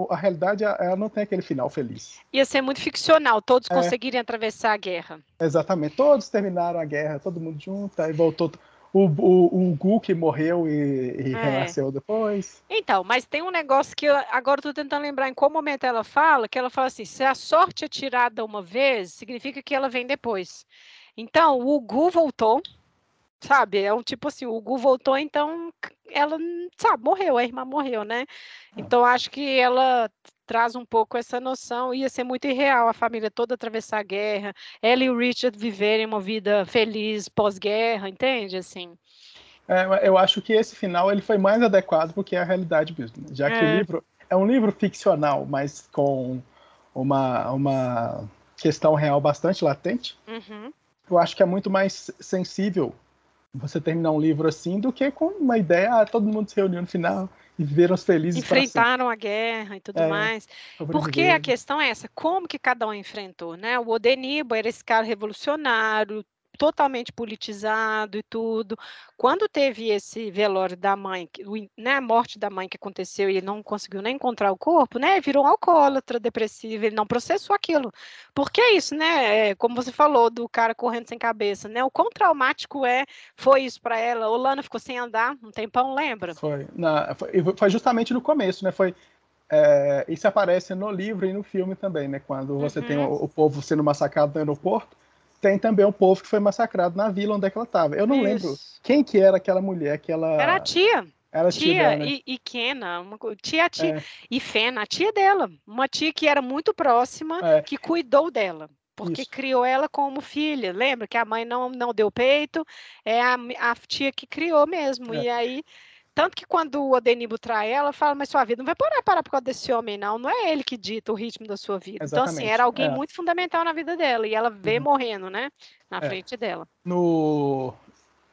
a realidade ela não tem aquele final feliz. Ia ser muito ficcional, todos é. conseguirem atravessar a guerra. Exatamente, todos terminaram a guerra, todo mundo junto, aí voltou. O, o, o Gu que morreu e, e é. renasceu depois. Então, mas tem um negócio que eu, agora estou tentando lembrar em qual momento ela fala, que ela fala assim: se a sorte é tirada uma vez, significa que ela vem depois. Então, o Gu voltou, sabe? É um tipo assim, o Gu voltou, então ela, sabe, morreu, a irmã morreu, né? Então acho que ela traz um pouco essa noção, ia ser muito irreal a família toda atravessar a guerra, ela e o Richard viverem uma vida feliz pós-guerra, entende? Assim. É, eu acho que esse final ele foi mais adequado porque é a realidade mesmo, né? já que é. o livro é um livro ficcional, mas com uma, uma questão real bastante latente. Uhum. Eu acho que é muito mais sensível você terminar um livro assim do que com uma ideia, ah, todo mundo se reuniu no final e viveram felizes enfrentaram a guerra e tudo é, mais. porque a questão é essa como que cada um enfrentou né? O Odenibo era esse cara revolucionário totalmente politizado e tudo. Quando teve esse velório da mãe, né, a morte da mãe que aconteceu e ele não conseguiu nem encontrar o corpo, né, virou um alcoólatra, depressivo, ele não processou aquilo. Porque é isso, né, é, como você falou do cara correndo sem cabeça, né, o quão traumático é, foi isso para ela. Lana ficou sem andar um tempão, lembra? Foi, foi, foi justamente no começo, né, foi é, isso aparece no livro e no filme também, né? Quando você uhum. tem o, o, povo sendo massacrado no aeroporto, tem também um povo que foi massacrado na vila onde é ela estava. Eu não Isso. lembro quem que era aquela mulher que ela. Era a tia. Era tia, tia dela, né? e, e Kena, uma, tia, tia é. e Fena, a tia dela, uma tia que era muito próxima, é. que cuidou dela, porque Isso. criou ela como filha. Lembra que a mãe não, não deu peito, é a, a tia que criou mesmo. É. E aí tanto que quando o Adenibo trai ela, fala, mas sua vida não vai parar, parar por causa desse homem, não. Não é ele que dita o ritmo da sua vida. Exatamente. Então, assim, era alguém é. muito fundamental na vida dela. E ela vê uhum. morrendo, né? Na é. frente dela. No...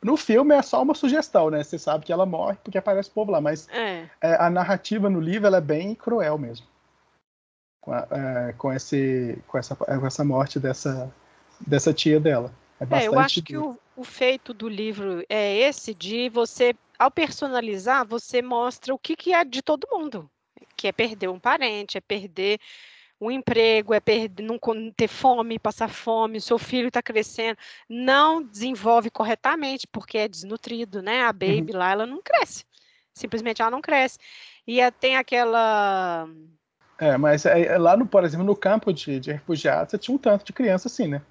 no filme é só uma sugestão, né? Você sabe que ela morre porque aparece o povo lá, mas é. É, a narrativa no livro ela é bem cruel mesmo. Com, a, é, com, esse, com, essa, com essa morte dessa, dessa tia dela. É, bastante é, eu acho que o, o feito do livro é esse de você, ao personalizar, você mostra o que, que é de todo mundo. Que é perder um parente, é perder um emprego, é perder, não ter fome, passar fome, o seu filho está crescendo, não desenvolve corretamente, porque é desnutrido, né? A baby uhum. lá, ela não cresce. Simplesmente ela não cresce. E tem aquela. É, mas é, lá, no, por exemplo, no campo de, de refugiados, você tinha um tanto de criança assim, né?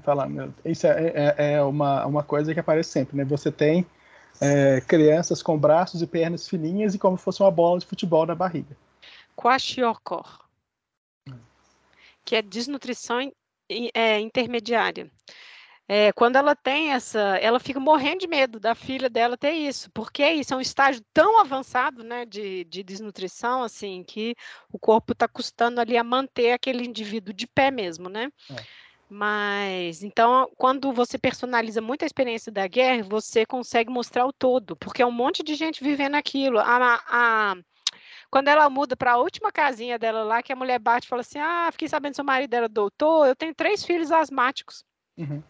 Falar, isso é, é, é, uma, uma coisa que aparece sempre, né? Você tem é, crianças com braços e pernas fininhas e como se fosse uma bola de futebol na barriga. Kwashiorkor que é desnutrição é, intermediária. É, quando ela tem essa, ela fica morrendo de medo da filha dela ter isso, porque é isso, é um estágio tão avançado, né, de, de desnutrição, assim, que o corpo está custando ali a manter aquele indivíduo de pé mesmo, né? É. Mas, então, quando você personaliza muito a experiência da guerra, você consegue mostrar o todo, porque é um monte de gente vivendo aquilo. A, a, quando ela muda para a última casinha dela lá, que a mulher bate e fala assim: Ah, fiquei sabendo que seu marido era doutor, eu tenho três filhos asmáticos. Uhum.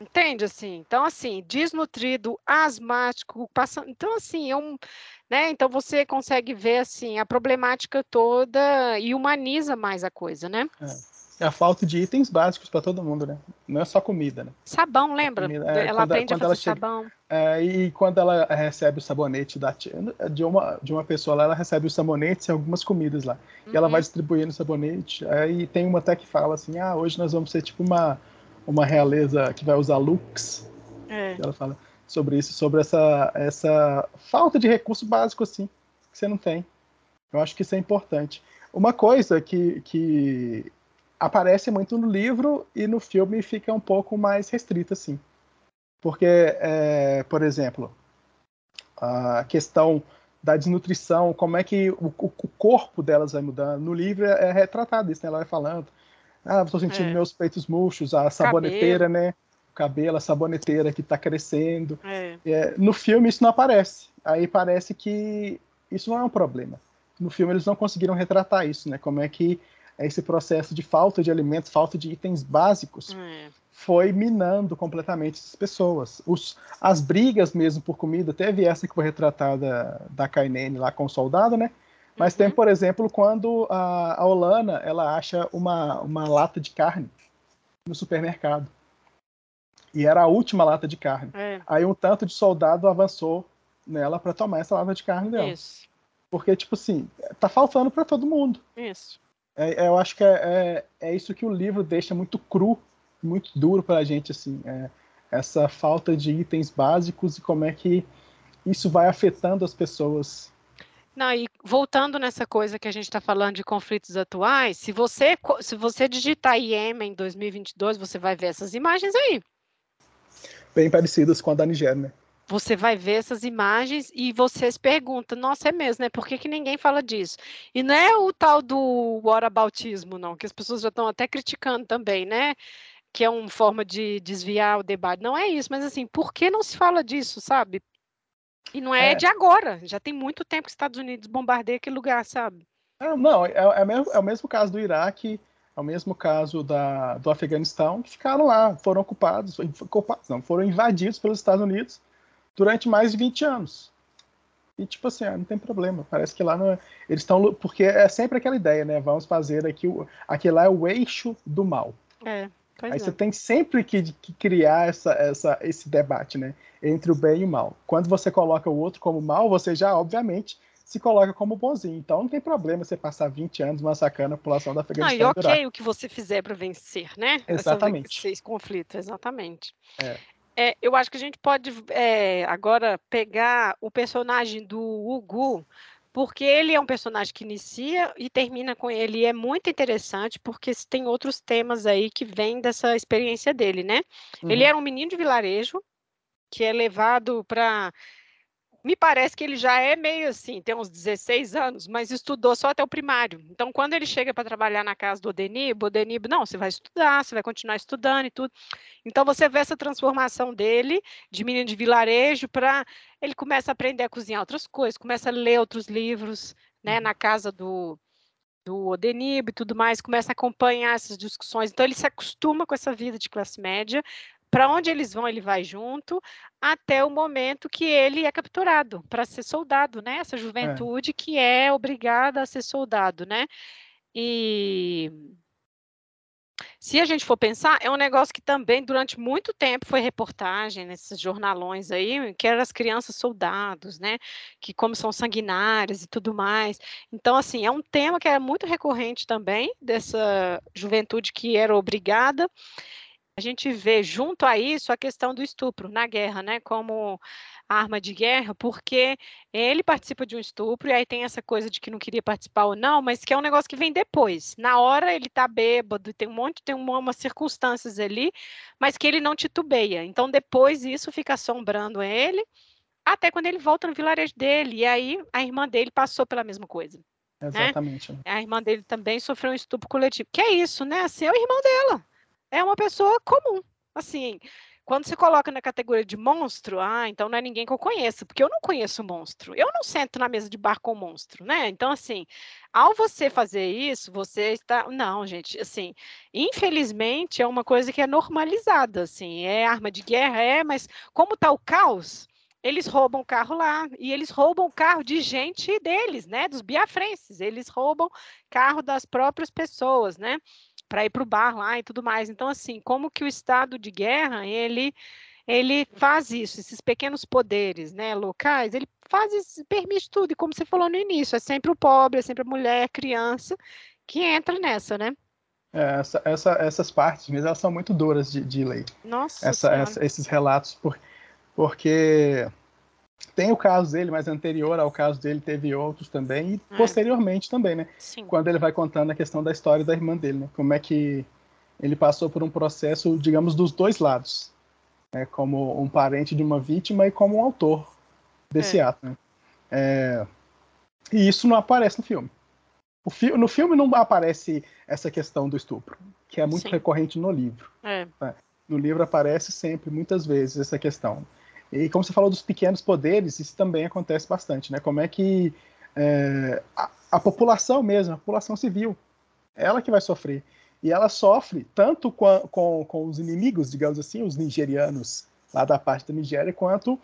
Entende assim? Então, assim, desnutrido, asmático, passando. Então, assim, é um. Né? Então você consegue ver assim a problemática toda e humaniza mais a coisa, né? É é a falta de itens básicos para todo mundo, né? Não é só comida, né? Sabão, lembra? Comida, é, ela quando, aprende quando a fazer chega, sabão. É, e quando ela recebe o sabonete da de uma de uma pessoa lá, ela recebe os sabonetes e algumas comidas lá. Uhum. E ela vai uhum. distribuindo o sabonete. Aí tem uma até que fala assim: "Ah, hoje nós vamos ser tipo uma uma realeza que vai usar lux". É. Ela fala sobre isso, sobre essa essa falta de recurso básico assim, que você não tem. Eu acho que isso é importante. Uma coisa que, que aparece muito no livro e no filme fica um pouco mais restrito, assim. Porque, é, por exemplo, a questão da desnutrição, como é que o, o, corpo delas vai mudando. No livro é, é retratado isso, né? Ela vai falando, ah, estou sentindo é. meus peitos murchos, a saboneteira, cabelo. né? O cabelo, a saboneteira que está crescendo. É. É, no filme isso não aparece. Aí parece que isso não é um problema. No filme eles não conseguiram retratar isso, né? Como é que esse processo de falta de alimentos, falta de itens básicos, é. foi minando completamente essas pessoas. Os, as brigas mesmo por comida, teve essa que foi retratada da Kainene lá com o soldado, né? Mas uhum. tem, por exemplo, quando a, a Olana ela acha uma, uma lata de carne no supermercado. E era a última lata de carne. É. Aí um tanto de soldado avançou nela para tomar essa lata de carne dela. Isso. Porque, tipo assim, tá faltando para todo mundo. Isso. É, é, eu acho que é, é, é, isso que o livro deixa muito cru, muito duro para a gente, assim, é, essa falta de itens básicos e como é que isso vai afetando as pessoas. Não, e voltando nessa coisa que a gente está falando de conflitos atuais, se você se você digitar Iêmen 2022, você vai ver essas imagens aí. Bem parecidas com a da Nigéria, né? Você vai ver essas imagens e vocês perguntam, nossa, é mesmo, né? Por que, que ninguém fala disso? E não é o tal do whataboutismo, não, que as pessoas já estão até criticando também, né? Que é uma forma de desviar o debate. Não é isso, mas assim, por que não se fala disso, sabe? E não é, é. de agora, já tem muito tempo que os Estados Unidos bombardeiam aquele lugar, sabe? Ah, não, é, é, mesmo, é o mesmo caso do Iraque, é o mesmo caso da, do Afeganistão, que ficaram lá, foram ocupados, ocupados não, foram invadidos pelos Estados Unidos durante mais de 20 anos. E tipo assim, ah, não tem problema. Parece que lá não é... eles estão porque é sempre aquela ideia, né? Vamos fazer aqui o aqui lá é o eixo do mal. É. Aí é. você tem sempre que, que, criar essa, essa, esse debate, né? Entre o bem e o mal. Quando você coloca o outro como mal, você já, obviamente, se coloca como bonzinho. Então não tem problema você passar 20 anos massacrando a população da Afeganistão. Não, e ok o que você fizer para vencer, né? Exatamente. Esse conflito, exatamente. É. É, eu acho que a gente pode é, agora pegar o personagem do Ugu, porque ele é um personagem que inicia e termina com ele. E é muito interessante, porque tem outros temas aí que vêm dessa experiência dele, né? Uhum. Ele era um menino de vilarejo, que é levado para me parece que ele já é meio assim, tem uns 16 anos, mas estudou só até o primário. Então, quando ele chega para trabalhar na casa do Odenib, o Odenib, não, você vai estudar, você vai continuar estudando e tudo. Então, você vê essa transformação dele, de menino de vilarejo, para ele começa a aprender a cozinhar outras coisas, começa a ler outros livros, né, na casa do, do Odenib e tudo mais, começa a acompanhar essas discussões. Então, ele se acostuma com essa vida de classe média, para onde eles vão, ele vai junto, até o momento que ele é capturado para ser soldado, né? Essa é. juventude é. que é obrigada a ser soldado, né? E se a gente for pensar, é um negócio que também durante muito tempo foi reportagem nesses jornalões aí, que eram as crianças soldados, né? Que como são sanguinárias e tudo mais. Então, assim, é um tema que é muito recorrente também dessa juventude que era obrigada a gente vê junto a isso a questão do estupro na guerra, né, como arma de guerra, porque ele participa de um estupro e aí tem essa coisa de que não queria participar ou não, mas que é um negócio que vem depois. Na hora ele tá bêbado, tem um monte, tem uma, umas circunstâncias ali, mas que ele não titubeia. Então depois isso fica assombrando ele, até quando ele volta no vilarejo dele, e aí a irmã dele passou pela mesma coisa. Né? Exatamente. Né? A irmã dele também sofreu um estupro coletivo. Que é isso, né? Assim, é o irmão dela é uma pessoa comum. Assim, quando se coloca na categoria de monstro, ah, então não é ninguém que eu conheço, porque eu não conheço monstro. Eu não sento na mesa de bar com monstro, né? Então, assim, ao você fazer isso, você está. Não, gente, assim, infelizmente é uma coisa que é normalizada, assim, é arma de guerra, é, mas como está o caos, eles roubam o carro lá e eles roubam o carro de gente deles, né? Dos biafrenses. Eles roubam carro das próprias pessoas, né? Para ir para o bar lá e tudo mais. Então, assim, como que o estado de guerra, ele ele faz isso, esses pequenos poderes, né, locais, ele faz isso, permite tudo, e como você falou no início, é sempre o pobre, é sempre a mulher, a criança, que entra nessa, né? É, essa, essa, essas partes mesmo, elas são muito duras de, de ler. Nossa essa, essa, Esses relatos, por, porque tem o caso dele, mas anterior ao caso dele teve outros também, e é. posteriormente também, né? Sim. Quando ele vai contando a questão da história da irmã dele, né? Como é que ele passou por um processo, digamos, dos dois lados, né? Como um parente de uma vítima e como um autor desse é. ato, né? É... E isso não aparece no filme. Fi no filme não aparece essa questão do estupro, que é muito Sim. recorrente no livro. É. Né? No livro aparece sempre, muitas vezes, essa questão. E como você falou dos pequenos poderes, isso também acontece bastante, né? Como é que é, a, a, população mesmo, a população civil, ela que vai sofrer. E ela sofre tanto com, com, com os inimigos, digamos assim, os nigerianos lá da parte da Nigéria, quanto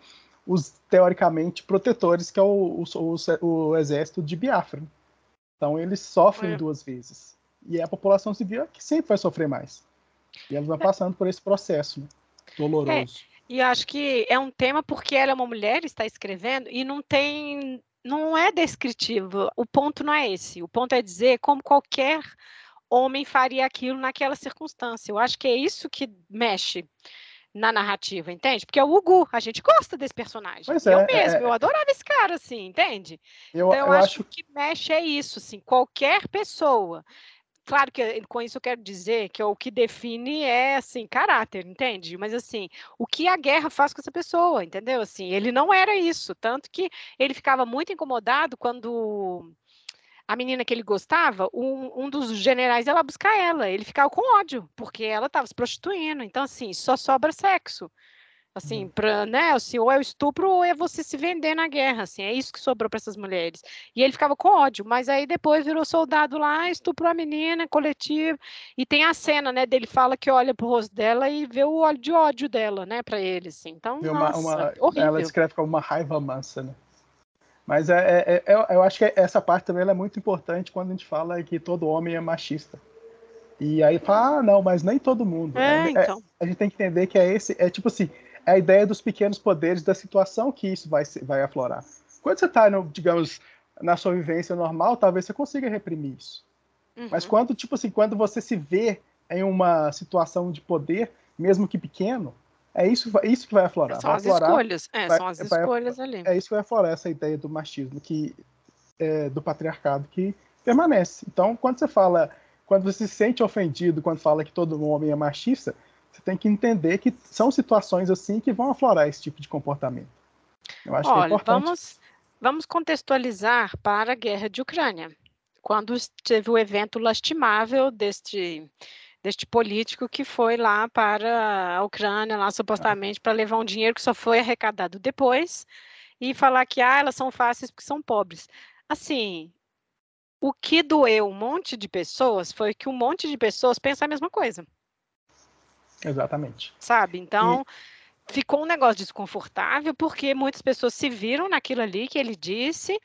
os teoricamente protetores, que é o, o, o, o exército de Biafra. Então eles sofrem é. duas vezes. E é a população civil que sempre vai sofrer mais. E elas vão é. passando por esse processo né? doloroso. É. E acho que é um tema porque ela é uma mulher, está escrevendo, e não tem. Não é descritivo. O ponto não é esse. O ponto é dizer como qualquer homem faria aquilo naquela circunstância. Eu acho que é isso que mexe na narrativa, entende? Porque é o Hugo, a gente gosta desse personagem. Pois eu é, mesmo, é, eu adorava esse cara, assim, entende? Eu, então eu, eu acho, acho que mexe é isso, assim, qualquer pessoa claro que com isso eu quero dizer que o que define é assim caráter, entende? Mas assim, o que a guerra faz com essa pessoa, entendeu? Assim, ele não era isso, tanto que ele ficava muito incomodado quando a menina que ele gostava, um, um dos generais ia lá buscar ela, ele ficava com ódio, porque ela estava se prostituindo. Então, assim, só sobra sexo. Assim, uhum. pra, né, assim, ou é o estupro ou é você se vender na guerra, assim, é isso que sobrou para essas mulheres. E ele ficava com ódio, mas aí depois virou soldado lá, estuprou a menina, coletivo, e tem a cena, né, dele fala que olha pro rosto dela e vê o olho de ódio dela, né, para ele, assim. Então, nossa, uma, horrível. Ela descreve como uma raiva mansa, né. Mas é, é, é, eu acho que essa parte também é muito importante quando a gente fala que todo homem é machista. E aí fala, ah, não, mas nem todo mundo. É, é então. a gente tem que entender que é esse, é tipo assim, é a ideia dos pequenos poderes da situação que isso vai, vai aflorar. Quando você está, digamos, na sua vivência normal, talvez você consiga reprimir isso. Uhum. Mas quando, tipo assim, quando você se vê em uma situação de poder, mesmo que pequeno, é isso, isso que vai aflorar. São vai as aflorar, escolhas, é, vai, são as vai, escolhas ali. É isso que vai aflorar essa ideia do machismo, que, é, do patriarcado que permanece. Então, quando você fala, quando você se sente ofendido quando fala que todo homem é machista, você tem que entender que são situações assim que vão aflorar esse tipo de comportamento. Eu acho Olha, que é importante. Vamos, vamos contextualizar para a guerra de Ucrânia. Quando teve o evento lastimável deste deste político que foi lá para a Ucrânia, lá supostamente para levar um dinheiro que só foi arrecadado depois e falar que ah, elas são fáceis porque são pobres. Assim, o que doeu um monte de pessoas foi que um monte de pessoas pensa a mesma coisa. Exatamente. Sabe? Então, e... ficou um negócio desconfortável porque muitas pessoas se viram naquilo ali que ele disse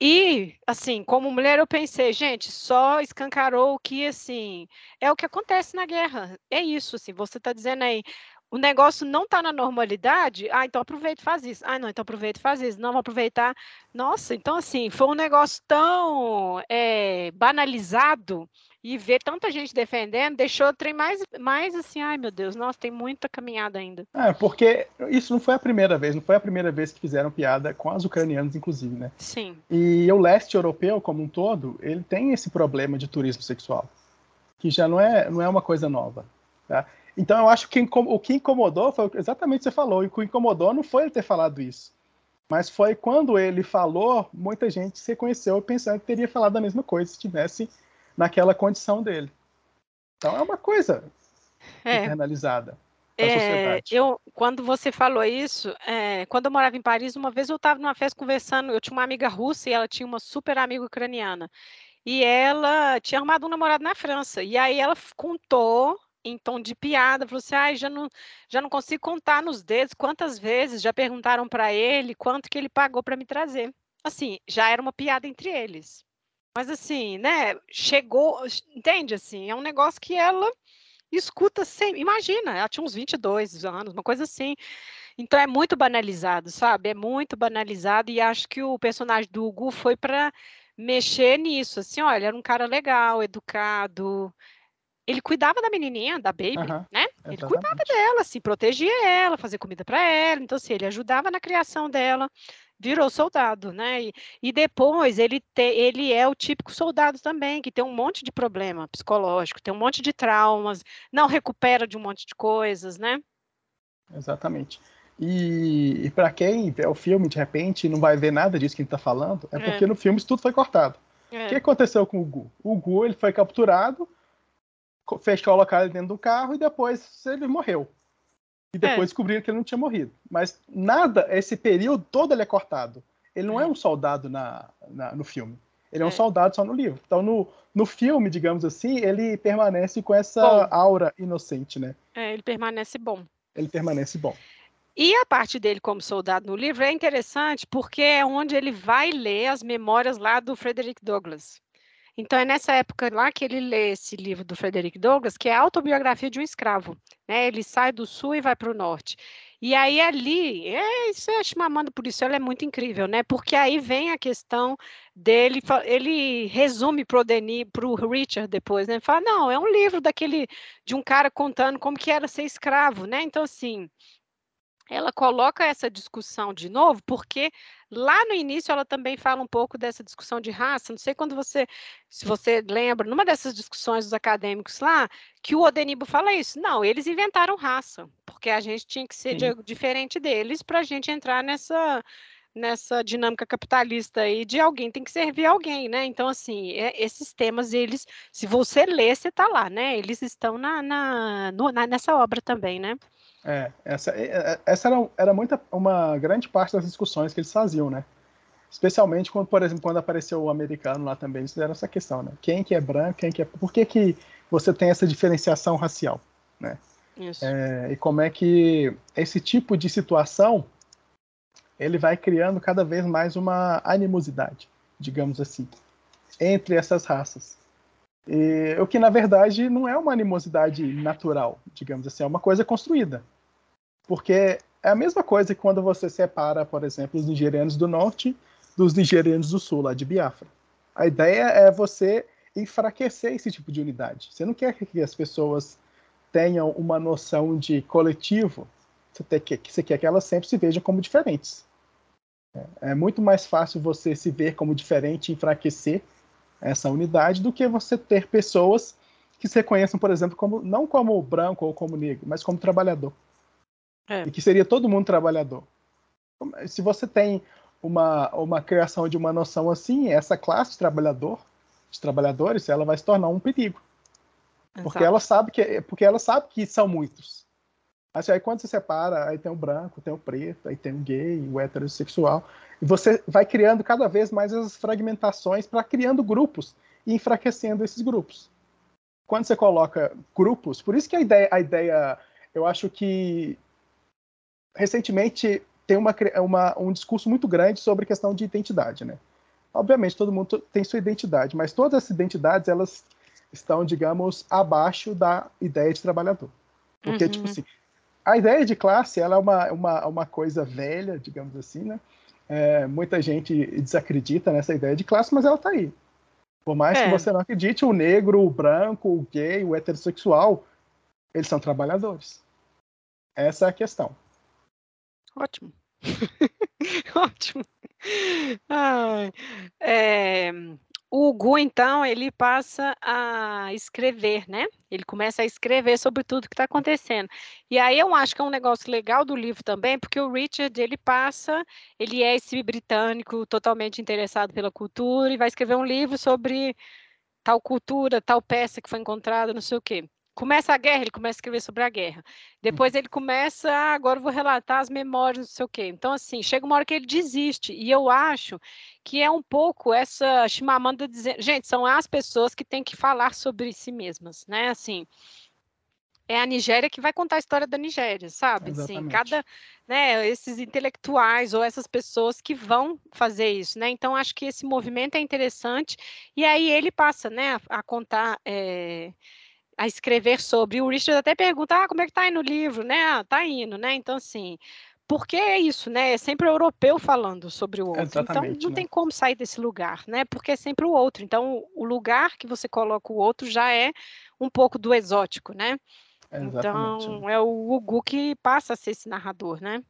e, assim, como mulher, eu pensei, gente, só escancarou o que, assim, é o que acontece na guerra. É isso, assim, você está dizendo aí, o negócio não está na normalidade, ah, então aproveita e faz isso. Ah, não, então aproveita e faz isso. Não, vou aproveitar. Nossa, então, assim, foi um negócio tão é, banalizado e ver tanta gente defendendo deixou o trem mais, mais assim, ai meu Deus, nossa, tem muita caminhada ainda. É, porque isso não foi a primeira vez, não foi a primeira vez que fizeram piada com as ucranianas, inclusive, né? Sim. E o leste europeu, como um todo, ele tem esse problema de turismo sexual, que já não é, não é uma coisa nova, tá? Então eu acho que o que incomodou foi exatamente o que você falou, e o que incomodou não foi ele ter falado isso, mas foi quando ele falou, muita gente se reconheceu pensando que teria falado a mesma coisa se tivesse naquela condição dele. Então é uma coisa é. internalizada. É, eu, quando você falou isso, é, quando eu morava em Paris, uma vez eu estava numa festa conversando, eu tinha uma amiga russa e ela tinha uma super amiga ucraniana. E ela tinha arrumado um namorado na França. E aí ela contou em tom de piada, falou assim: ah, já não, já não consigo contar nos dedos quantas vezes já perguntaram para ele quanto que ele pagou para me trazer. Assim, já era uma piada entre eles. Mas assim, né, chegou, entende assim, é um negócio que ela escuta sempre. Imagina, ela tinha uns 22 anos, uma coisa assim. Então é muito banalizado, sabe? É muito banalizado e acho que o personagem do Hugo foi para mexer nisso, assim, olha, era um cara legal, educado. Ele cuidava da menininha, da baby, uhum, né? Ele exatamente. cuidava dela, assim, protegia ela, fazia comida para ela, então assim, ele ajudava na criação dela virou soldado, né? E, e depois ele, te, ele é o típico soldado também, que tem um monte de problema psicológico, tem um monte de traumas, não recupera de um monte de coisas, né? Exatamente. E, e para quem vê o filme, de repente, não vai ver nada disso que a gente está falando, é, é porque no filme isso tudo foi cortado. É. O que aconteceu com o Gu? O Gu ele foi capturado, fez colocar ele dentro do carro e depois ele morreu. E depois é. descobriram que ele não tinha morrido. Mas nada, esse período todo ele é cortado. Ele não é, é um soldado na, na, no filme. Ele é, é um soldado só no livro. Então, no, no filme, digamos assim, ele permanece com essa bom. aura inocente, né? É, ele permanece bom. Ele permanece bom. E a parte dele como soldado no livro é interessante porque é onde ele vai ler as memórias lá do Frederick Douglass. Então, é nessa época lá que ele lê esse livro do Frederick Douglass, que é a autobiografia de um escravo. Né? Ele sai do sul e vai para o norte. E aí ali, é, isso eu acho mamando por isso, ela é muito incrível, né? Porque aí vem a questão dele, ele resume para o Denis, para o Richard depois, né? Ele fala, não, é um livro daquele, de um cara contando como que era ser escravo, né? Então, assim, ela coloca essa discussão de novo, porque lá no início ela também fala um pouco dessa discussão de raça. Não sei quando você, se você lembra, numa dessas discussões dos acadêmicos lá, que o Odenibo fala isso. Não, eles inventaram raça, porque a gente tinha que ser de, diferente deles para a gente entrar nessa nessa dinâmica capitalista aí de alguém tem que servir alguém, né? Então, assim, é, esses temas, eles, se você ler, você está lá, né? Eles estão na, na, no, na, nessa obra também, né? É, essa, é, é, essa era, era muita, uma grande parte das discussões que eles faziam, né? Especialmente quando, por exemplo, quando apareceu o americano lá também, eles fizeram essa questão, né? Quem que é branco, quem que é... Por que que você tem essa diferenciação racial, né? Isso. É, e como é que esse tipo de situação ele vai criando cada vez mais uma animosidade, digamos assim, entre essas raças. E, o que na verdade não é uma animosidade natural, digamos assim, é uma coisa construída. Porque é a mesma coisa que quando você separa, por exemplo, os nigerianos do norte dos nigerianos do sul, lá de Biafra. A ideia é você enfraquecer esse tipo de unidade. Você não quer que as pessoas tenham uma noção de coletivo, você, quer, você quer que elas sempre se vejam como diferentes. É, é muito mais fácil você se ver como diferente e enfraquecer essa unidade do que você ter pessoas que se reconheçam, por exemplo, como não como branco ou como negro, mas como trabalhador. É. E que seria todo mundo trabalhador. Se você tem uma, uma criação de uma noção assim, essa classe de trabalhador, de trabalhadores, ela vai se tornar um perigo. Porque ela sabe que porque ela sabe que são muitos. Assim, aí quando você separa, aí tem o branco, tem o preto, aí tem o gay, o heterossexual, e você vai criando cada vez mais essas fragmentações para criando grupos e enfraquecendo esses grupos. Quando você coloca grupos, por isso que a ideia, a ideia eu acho que recentemente tem uma, uma, um discurso muito grande sobre questão de identidade, né? Obviamente todo mundo tem sua identidade, mas todas as identidades elas estão, digamos, abaixo da ideia de trabalhador. Porque, tipo uhum. tipo assim, a ideia de classe ela é uma, uma, uma coisa velha, digamos assim, né? É, muita gente desacredita nessa ideia de classe, mas ela está aí. Por mais é. que você não acredite, o negro, o branco, o gay, o heterossexual, eles são trabalhadores. Essa é a questão. Ótimo. Ótimo. Ah, é, o Gu, então, ele passa a escrever, né? Ele começa a escrever sobre tudo que está acontecendo. E aí eu acho que é um negócio legal do livro também, porque o Richard, ele passa, ele é esse britânico totalmente interessado pela cultura e vai escrever um livro sobre tal cultura, tal peça que foi encontrada, não sei o quê começa a guerra, ele começa a escrever sobre a guerra. Depois uhum. ele começa, ah, agora eu vou relatar as memórias, não sei o quê. Então, assim, chega uma hora que ele desiste. E eu acho que é um pouco essa Chimamanda dizendo, gente, são as pessoas que têm que falar sobre si mesmas, né? Assim, é a Nigéria que vai contar a história da Nigéria, sabe? Assim, cada, né, esses intelectuais ou essas pessoas que vão fazer isso, né? Então acho que esse movimento é interessante e aí ele passa, né, a, a contar é, a escrever sobre. O Richard até pergunta, ah, como é que tá indo o livro, né? Ah, tá indo, né? Então, assim, porque é isso, né? É sempre o europeu falando sobre o outro. Então, Exatamente, então, não né? tem como sair desse lugar, né? Porque é sempre o outro. Então, o lugar que você coloca o outro já é um pouco do exótico, né? Exatamente. Então, é o Hugo que passa a ser esse narrador, né?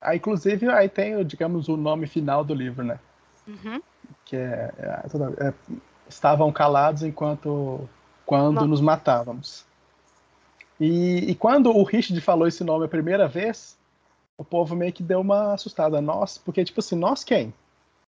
Ah, inclusive, aí tem, digamos, o nome final do livro, né? Uhum. Que é, é, é, estavam calados enquanto quando nos matávamos. E, e, quando o Richard falou esse nome a primeira vez, o povo meio que deu uma assustada. Nós, porque, tipo assim, nós quem?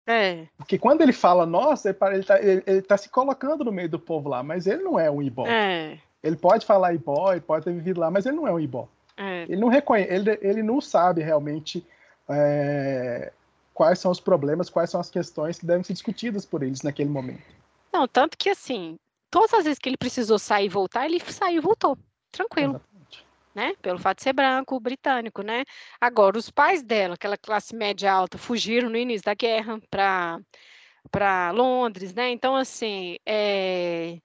É. Porque quando ele fala nós, ele, ele, tá, ele, ele tá se colocando no meio do povo lá, mas ele não é um ibó. É. Ele pode falar ibó, ele pode ter vivido lá, mas ele não é um ibó. É. Ele não reconhece, ele, ele não sabe realmente é, quais são os problemas, quais são as questões que devem ser discutidas por eles naquele momento. Não, tanto que assim, todas as vezes que ele precisou sair e voltar, ele saiu e voltou, tranquilo. Exatamente. Né? Pelo fato de ser branco, britânico, né? Agora, os pais dela, aquela classe média alta, fugiram no início da guerra para para Londres, né? Então, assim, é,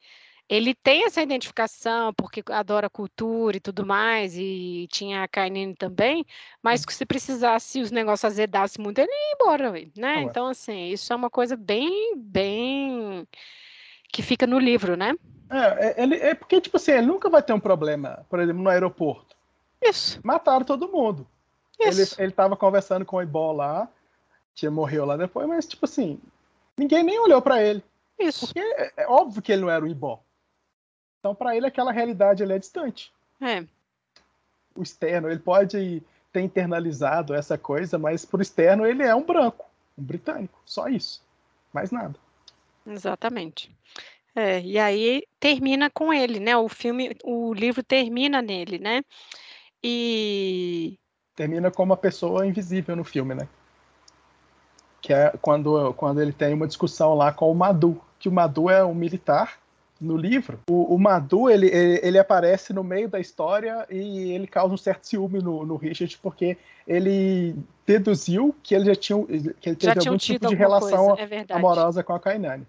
ele tem essa identificação porque adora cultura e tudo mais, e tinha a Kainene também, mas hum. se precisasse, os negócios azedassem muito, ele ia embora, né? Então, assim, isso é uma coisa bem, bem que fica no livro, né? É, é, ele, é porque, tipo assim, ele nunca vai ter um problema, por exemplo, no aeroporto. Isso. Mataram todo mundo. Isso. Ele, ele tava conversando com o Ibó lá, tinha morreu lá depois, mas, tipo assim, ninguém nem olhou para ele. Isso. Porque é, é, óbvio que ele não era o Ibó. Então, para ele, aquela realidade ele é distante. É. O externo, ele pode ter internalizado essa coisa, mas por externo ele é um branco, um britânico, só isso. Mais nada. Exatamente. É, e aí termina com ele, né? O filme, o livro termina nele, né? E termina com uma pessoa invisível no filme, né? Que é quando, quando ele tem uma discussão lá com o Madu, que o Madu é um militar no livro. O, o Madu, ele, ele, ele, aparece no meio da história e ele causa um certo ciúme no, no Richard, porque ele deduziu que ele já tinha que ele teve algum tipo de relação é amorosa com a Kainani.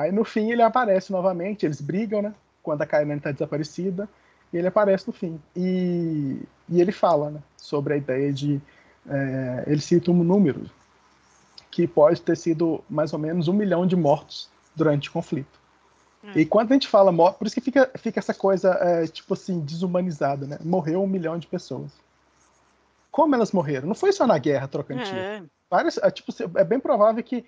Aí no fim ele aparece novamente, eles brigam, né? Quando a Kainane está desaparecida, e ele aparece no fim. E, e ele fala né, sobre a ideia de. É, ele cita um número que pode ter sido mais ou menos um milhão de mortos durante o conflito. Hum. E quando a gente fala morte, por isso que fica, fica essa coisa, é, tipo assim, desumanizada, né? Morreu um milhão de pessoas. Como elas morreram? Não foi só na guerra trocando é. Várias, é, tipo, é bem provável que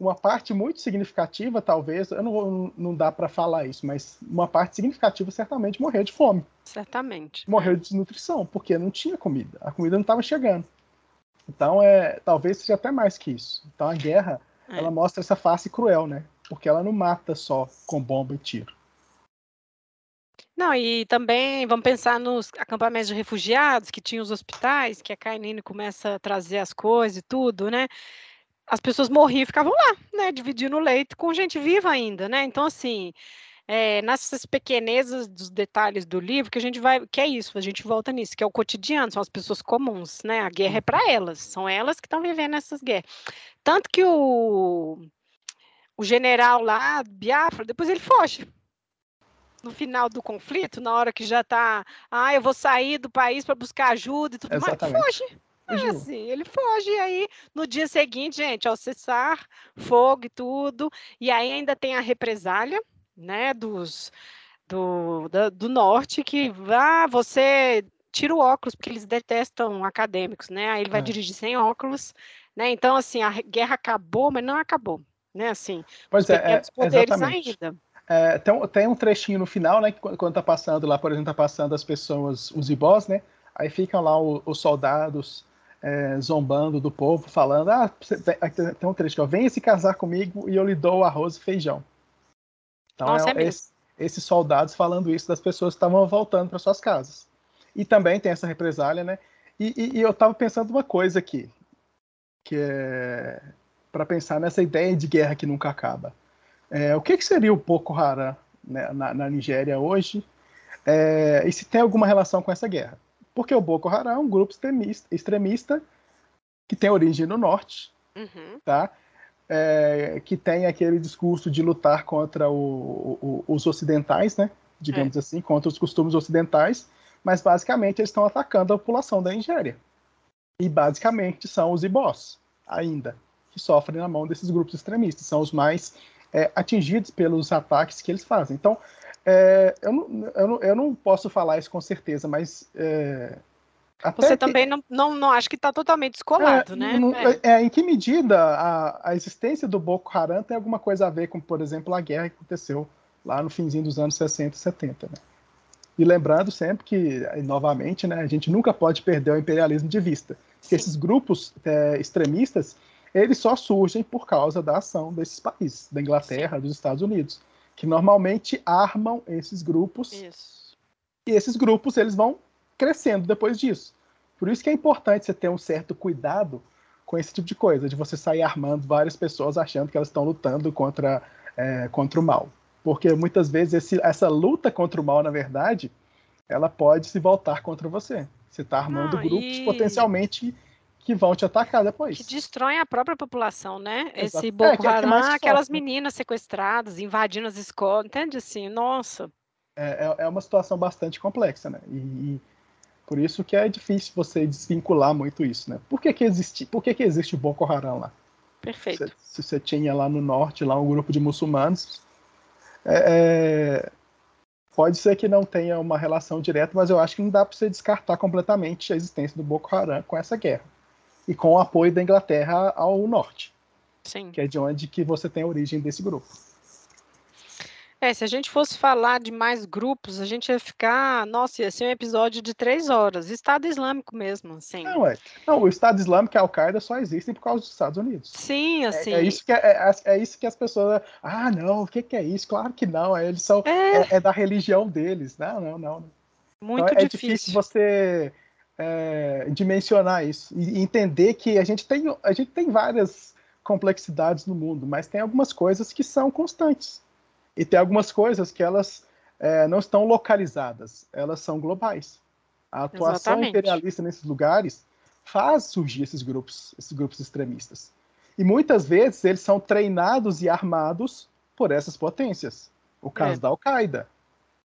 uma parte muito significativa, talvez, eu não, não dá para falar isso, mas uma parte significativa certamente morreu de fome. Certamente. Morreu de desnutrição, porque não tinha comida. A comida não estava chegando. Então, é, talvez seja até mais que isso. Então, a guerra, é. ela mostra essa face cruel, né? Porque ela não mata só com bomba e tiro. Não, e também vamos pensar nos acampamentos de refugiados, que tinham os hospitais, que a Kainine começa a trazer as coisas e tudo, né? As pessoas morriam e ficavam lá, né? Dividindo o leito com gente viva ainda, né? Então, assim, é, nessas pequenezas dos detalhes do livro que a gente vai, que é isso, a gente volta nisso, que é o cotidiano, são as pessoas comuns, né? A guerra é para elas, são elas que estão vivendo essas guerras. Tanto que o, o general lá, Biafra, depois ele foge. No final do conflito, na hora que já está, ah, eu vou sair do país para buscar ajuda e tudo Exatamente. mais, foge. É assim, ele foge, e aí no dia seguinte, gente, ao cessar fogo e tudo, e aí ainda tem a represália, né, dos, do, da, do norte que ah, você tira o óculos, porque eles detestam acadêmicos, né? Aí ele vai é. dirigir sem óculos, né? Então, assim, a guerra acabou, mas não acabou, né? Assim, pois os é, é, poderes exatamente. ainda. É, tem, tem, um trechinho no final, né? Que quando tá passando lá, por exemplo, tá passando as pessoas, os ibós, né? Aí ficam lá o, os soldados é, zombando do povo, falando: Ah, tem, tem um trecho, ó, venha se casar comigo e eu lhe dou arroz e feijão. Então, Nossa, é, é esse, esses soldados falando isso das pessoas que estavam voltando para suas casas. E também tem essa represália, né? E, e, e eu estava pensando uma coisa aqui, que é para pensar nessa ideia de guerra que nunca acaba. É, o que, que, seria o Boko Haram né, na, na, Nigéria hoje? É, e se tem alguma relação com essa guerra? Porque o Boko Haram é um grupo extremista, extremista que tem origem no norte, uhum. tá? é, que tem aquele discurso de lutar contra o, o, os ocidentais, né? Digamos é. assim, contra os costumes ocidentais, mas basicamente eles estão atacando a população da Nigéria. E basicamente são os ibós, ainda, que sofrem na mão desses grupos extremistas, são os mais é, atingidos pelos ataques que eles fazem. Então, é, eu, não, eu, não, eu, não, posso falar isso com certeza, mas é, Você que... também não, não, não acha que está totalmente descolado, é, né? Não, é. é. em que medida a, a existência do Boko Haram tem alguma coisa a ver com, por exemplo, a guerra que aconteceu lá no finzinho dos anos 60 e 70, né? E lembrando sempre que, novamente, né, a gente nunca pode perder o imperialismo de vista. Que esses grupos é, extremistas, eles só surgem por causa da ação desses países, da Inglaterra, Sim. dos Estados Unidos, que normalmente armam esses grupos. Isso. E esses grupos, eles vão crescendo depois disso. Por isso que é importante você ter um certo cuidado com esse tipo de coisa, de você sair armando várias pessoas achando que elas estão lutando contra, é, contra o mal. Porque muitas vezes esse, essa luta contra o mal, na verdade, ela pode se voltar contra você. Você está armando Não, grupos e... potencialmente que vão te atacar depois. Que destroem a própria população, né? Exato. Esse Boko é, Haram, é aquelas meninas sequestradas, invadindo as escolas, entende assim? Nossa. É, é, é uma situação bastante complexa, né? E, por isso que é difícil você desvincular muito isso, né? Por que, que, existe, por que, que existe o Boko Haram lá? Perfeito. Se, se você tinha lá no norte lá um grupo de muçulmanos, é, é, pode ser que não tenha uma relação direta, mas eu acho que não dá para você descartar completamente a existência do Boko Haram com essa guerra e com o apoio da Inglaterra ao norte, Sim. que é de onde que você tem a origem desse grupo. É, se a gente fosse falar de mais grupos, a gente ia ficar, nossa, ia ser um episódio de três horas. Estado Islâmico mesmo, assim. Não, é. Não, o Estado Islâmico e a Al-Qaeda só existem por causa dos Estados Unidos. Sim, assim. É, é isso, que, é, é, é, isso que as pessoas. Ah, não, o que, que é isso? Claro que não. Eles são. É, é, é da religião deles. Não, não, não. Muito então, é difícil. difícil você dimensionar isso e entender que a gente tem, a gente tem várias complexidades no mundo, mas tem algumas coisas que são constantes. E tem algumas coisas que elas é, não estão localizadas, elas são globais. A atuação Exatamente. imperialista nesses lugares faz surgir esses grupos, esses grupos extremistas. E muitas vezes eles são treinados e armados por essas potências. O caso é. da Al-Qaeda.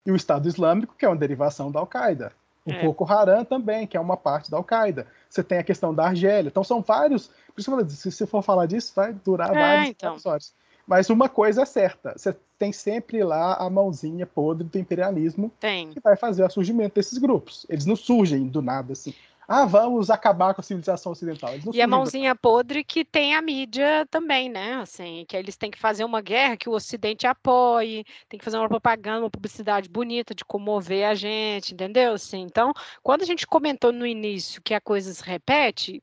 E o Estado Islâmico, que é uma derivação da Al-Qaeda. O é. Boko Haram também, que é uma parte da Al-Qaeda. Você tem a questão da Argélia. Então são vários. Por isso que eu falei, se você for falar disso, vai durar é, vários então. episódios. Mas uma coisa é certa: você tem sempre lá a mãozinha podre do imperialismo tem. que vai fazer o surgimento desses grupos. Eles não surgem do nada assim. Ah, vamos acabar com a civilização ocidental. e a mãozinha podre que tem a mídia também, né? Assim, que eles têm que fazer uma guerra que o Ocidente apoie, tem que fazer uma propaganda, uma publicidade bonita de comover a gente, entendeu? Assim, então, quando a gente comentou no início que a coisa se repete,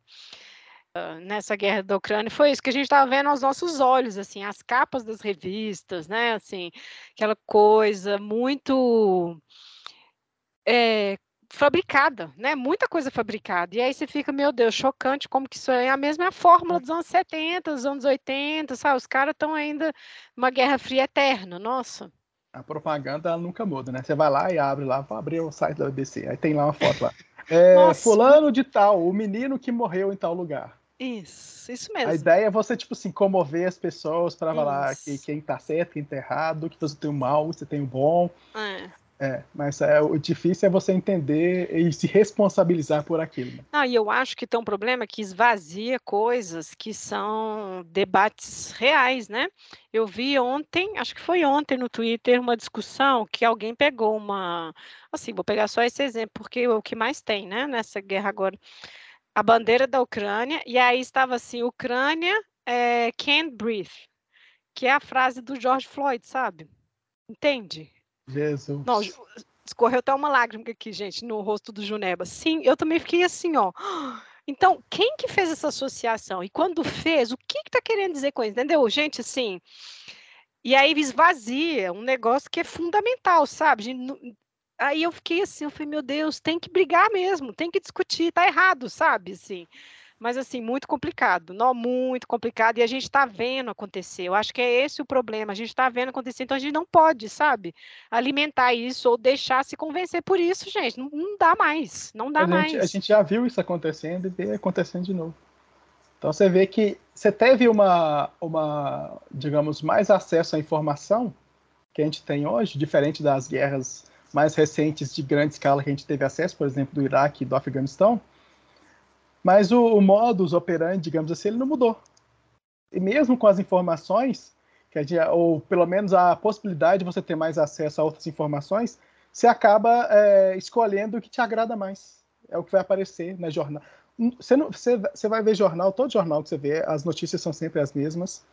nessa guerra da Ucrânia foi isso que a gente estava vendo aos nossos olhos, assim, as capas das revistas, né, assim, aquela coisa muito é, fabricada, né, muita coisa fabricada, e aí você fica, meu Deus, chocante como que isso é a mesma fórmula dos anos 70, dos anos 80, sabe, os caras estão ainda numa guerra fria eterna, nossa. A propaganda nunca muda, né? Você vai lá e abre lá, vou abrir o site da BBC, aí tem lá uma foto lá. É, fulano de tal, o menino que morreu em tal lugar. Isso, isso mesmo. A ideia é você, tipo assim, comover as pessoas para falar que quem tá certo, quem tá errado, que você tem o mal, você tem o bom. É. É, mas é, o difícil é você entender e se responsabilizar por aquilo. Né? Não, e eu acho que tem um problema que esvazia coisas que são debates reais, né? Eu vi ontem, acho que foi ontem no Twitter, uma discussão que alguém pegou uma. Assim, vou pegar só esse exemplo, porque é o que mais tem, né, nessa guerra agora a bandeira da Ucrânia, e aí estava assim, Ucrânia é, can't breathe, que é a frase do George Floyd, sabe? Entende? Jesus. Não, escorreu até uma lágrima aqui, gente, no rosto do Juneba. Sim, eu também fiquei assim, ó. Então, quem que fez essa associação? E quando fez, o que que tá querendo dizer com isso? Entendeu? Gente, assim, e aí esvazia um negócio que é fundamental, sabe? aí eu fiquei assim, eu falei, meu Deus, tem que brigar mesmo, tem que discutir, tá errado, sabe, assim. Mas assim, muito complicado, não muito complicado, e a gente está vendo acontecer. Eu acho que é esse o problema, a gente está vendo acontecer, então a gente não pode, sabe, alimentar isso ou deixar se convencer por isso, gente. Não, não dá mais, não dá a mais. Gente, a gente já viu isso acontecendo e vê acontecendo de novo. Então você vê que você teve uma, uma, digamos, mais acesso à informação que a gente tem hoje, diferente das guerras mais recentes de grande escala que a gente teve acesso, por exemplo, do Iraque e do Afeganistão, mas o, o modus operandi, digamos assim, ele não mudou. E mesmo com as informações, que ou pelo menos a possibilidade de você ter mais acesso a outras informações, você acaba é, escolhendo o que te agrada mais. É o que vai aparecer na jornal. Você, não, você, você vai ver jornal, todo jornal que você vê, as notícias são sempre as mesmas.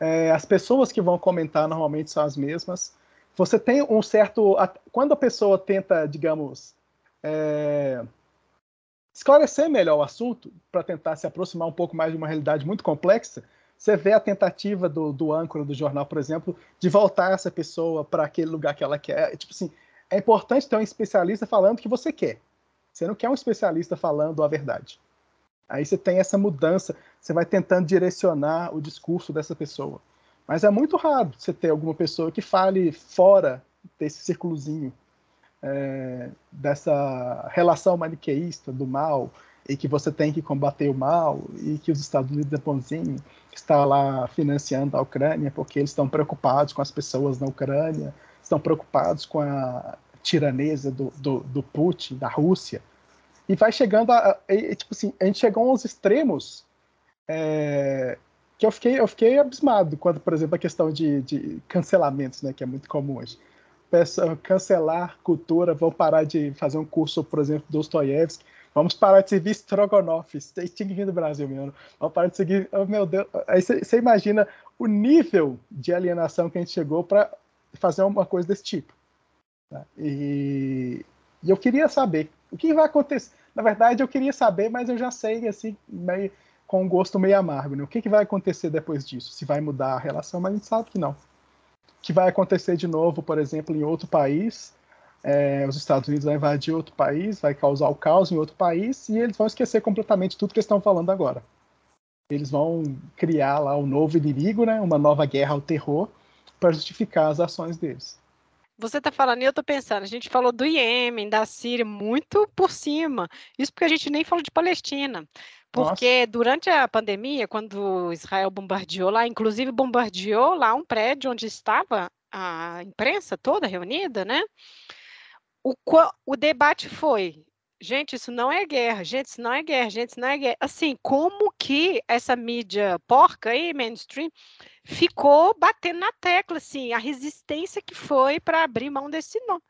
É, as pessoas que vão comentar normalmente são as mesmas você tem um certo. Quando a pessoa tenta, digamos, é, esclarecer melhor o assunto, para tentar se aproximar um pouco mais de uma realidade muito complexa, você vê a tentativa do, do âncora do jornal, por exemplo, de voltar essa pessoa para aquele lugar que ela quer. Tipo assim, é importante ter um especialista falando o que você quer. Você não quer um especialista falando a verdade. Aí você tem essa mudança, você vai tentando direcionar o discurso dessa pessoa. Mas é muito raro você ter alguma pessoa que fale fora desse círculozinho, é, dessa relação maniqueísta do mal, e que você tem que combater o mal, e que os Estados Unidos é bonzinho, está lá financiando a Ucrânia porque eles estão preocupados com as pessoas na Ucrânia, estão preocupados com a tiranesa do, do, do Putin, da Rússia. E vai chegando a, a, tipo assim, a gente chegou aos extremos é, que eu fiquei, eu fiquei abismado quando, por exemplo, a questão de, de cancelamentos, né, que é muito comum hoje. Cancelar cultura, vão parar de fazer um curso, por exemplo, do Dostoiévski, vamos parar de seguir Strogonoff, vir do Brasil mesmo, vamos parar de seguir, oh, meu Deus, aí você imagina o nível de alienação que a gente chegou para fazer uma coisa desse tipo. Tá? E, e eu queria saber o que vai acontecer. Na verdade, eu queria saber, mas eu já sei, assim, meio com um gosto meio amargo. Né? O que, que vai acontecer depois disso? Se vai mudar a relação, mas a gente sabe que não. Que vai acontecer de novo, por exemplo, em outro país, é, os Estados Unidos vão invadir outro país, vai causar o caos em outro país, e eles vão esquecer completamente tudo que estão falando agora. Eles vão criar lá um novo inimigo, né, uma nova guerra ao terror, para justificar as ações deles. Você está falando e eu estou pensando, a gente falou do Iêmen, da Síria, muito por cima. Isso porque a gente nem falou de Palestina. Porque Nossa. durante a pandemia, quando Israel bombardeou lá, inclusive bombardeou lá um prédio onde estava a imprensa toda reunida, né? O, o debate foi Gente, isso não é guerra, gente, isso não é guerra, gente, isso não é guerra. Assim, como que essa mídia porca aí, mainstream, ficou batendo na tecla, assim, a resistência que foi para abrir mão desse nome,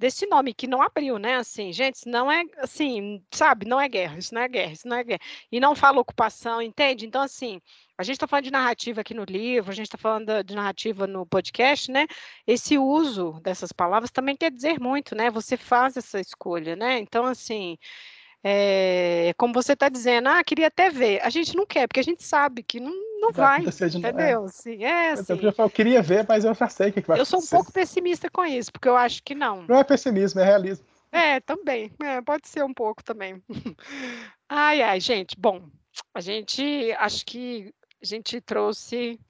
desse nome, que não abriu, né? Assim, gente, isso não é, assim, sabe, não é guerra, isso não é guerra, isso não é guerra. E não fala ocupação, entende? Então, assim, a gente está falando de narrativa aqui no livro, a gente está falando de narrativa no podcast, né? Esse uso dessas palavras também quer dizer muito, né? Você faz essa escolha, né? Então, assim, é, como você está dizendo, ah, queria até ver. A gente não quer, porque a gente sabe que não, não vai, vai entendeu? É. Sim, é, assim. eu, eu queria ver, mas eu já sei o que, vai Eu sou um pouco pessimista com isso, porque eu acho que não. Não é pessimismo, é realismo. É, também. É, pode ser um pouco também. Ai, ai, gente. Bom, a gente acho que a gente trouxe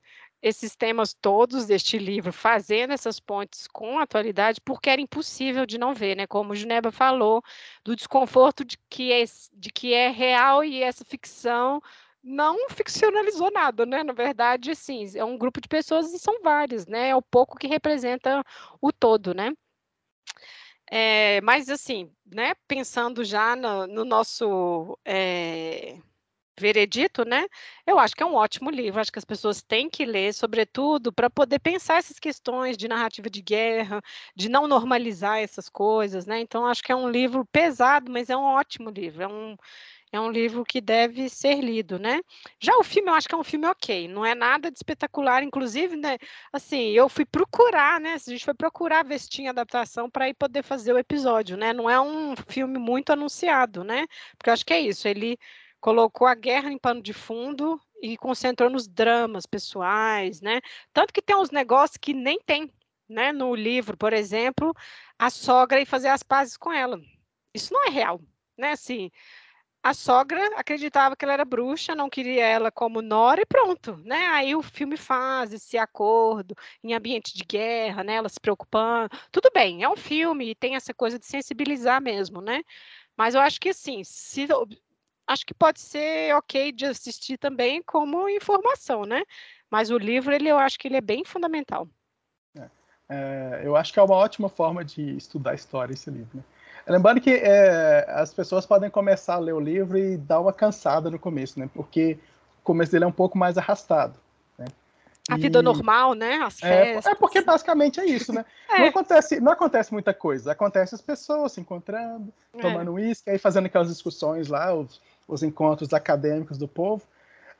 esses temas todos deste livro, fazendo essas pontes com a atualidade, porque era impossível de não ver, né? Como o Juneba falou, do desconforto de que é, de que é real e essa ficção não ficcionalizou nada, né? Na verdade, assim, é um grupo de pessoas e são várias, né? É o pouco que representa o todo, né? É, mas assim, né? Pensando já no, no nosso é, veredito, né? Eu acho que é um ótimo livro, acho que as pessoas têm que ler, sobretudo, para poder pensar essas questões de narrativa de guerra, de não normalizar essas coisas, né? Então, acho que é um livro pesado, mas é um ótimo livro, é um, é um livro que deve ser lido, né? Já o filme, eu acho que é um filme ok, não é nada de espetacular, inclusive, né? Assim, eu fui procurar, né? A gente foi procurar ver se tinha adaptação para ir poder fazer o episódio, né? Não é um filme muito anunciado, né? Porque eu acho que é isso, ele colocou a guerra em pano de fundo e concentrou nos dramas pessoais, né? Tanto que tem uns negócios que nem tem, né? No livro, por exemplo, a sogra e fazer as pazes com ela. Isso não é real, né? Assim, a sogra acreditava que ela era bruxa, não queria ela como nora e pronto, né? Aí o filme faz esse acordo em ambiente de guerra, né? Ela se preocupando. Tudo bem, é um filme e tem essa coisa de sensibilizar mesmo, né? Mas eu acho que assim, se acho que pode ser ok de assistir também como informação, né? Mas o livro, ele, eu acho que ele é bem fundamental. É, é, eu acho que é uma ótima forma de estudar história esse livro. Né? Lembrando que é, as pessoas podem começar a ler o livro e dar uma cansada no começo, né? Porque o começo dele é um pouco mais arrastado. Né? A e... vida normal, né? As é, festas. É, porque basicamente é isso, né? é. Não, acontece, não acontece muita coisa. Acontece as pessoas se encontrando, é. tomando uísque, aí fazendo aquelas discussões lá, os, os encontros acadêmicos do povo.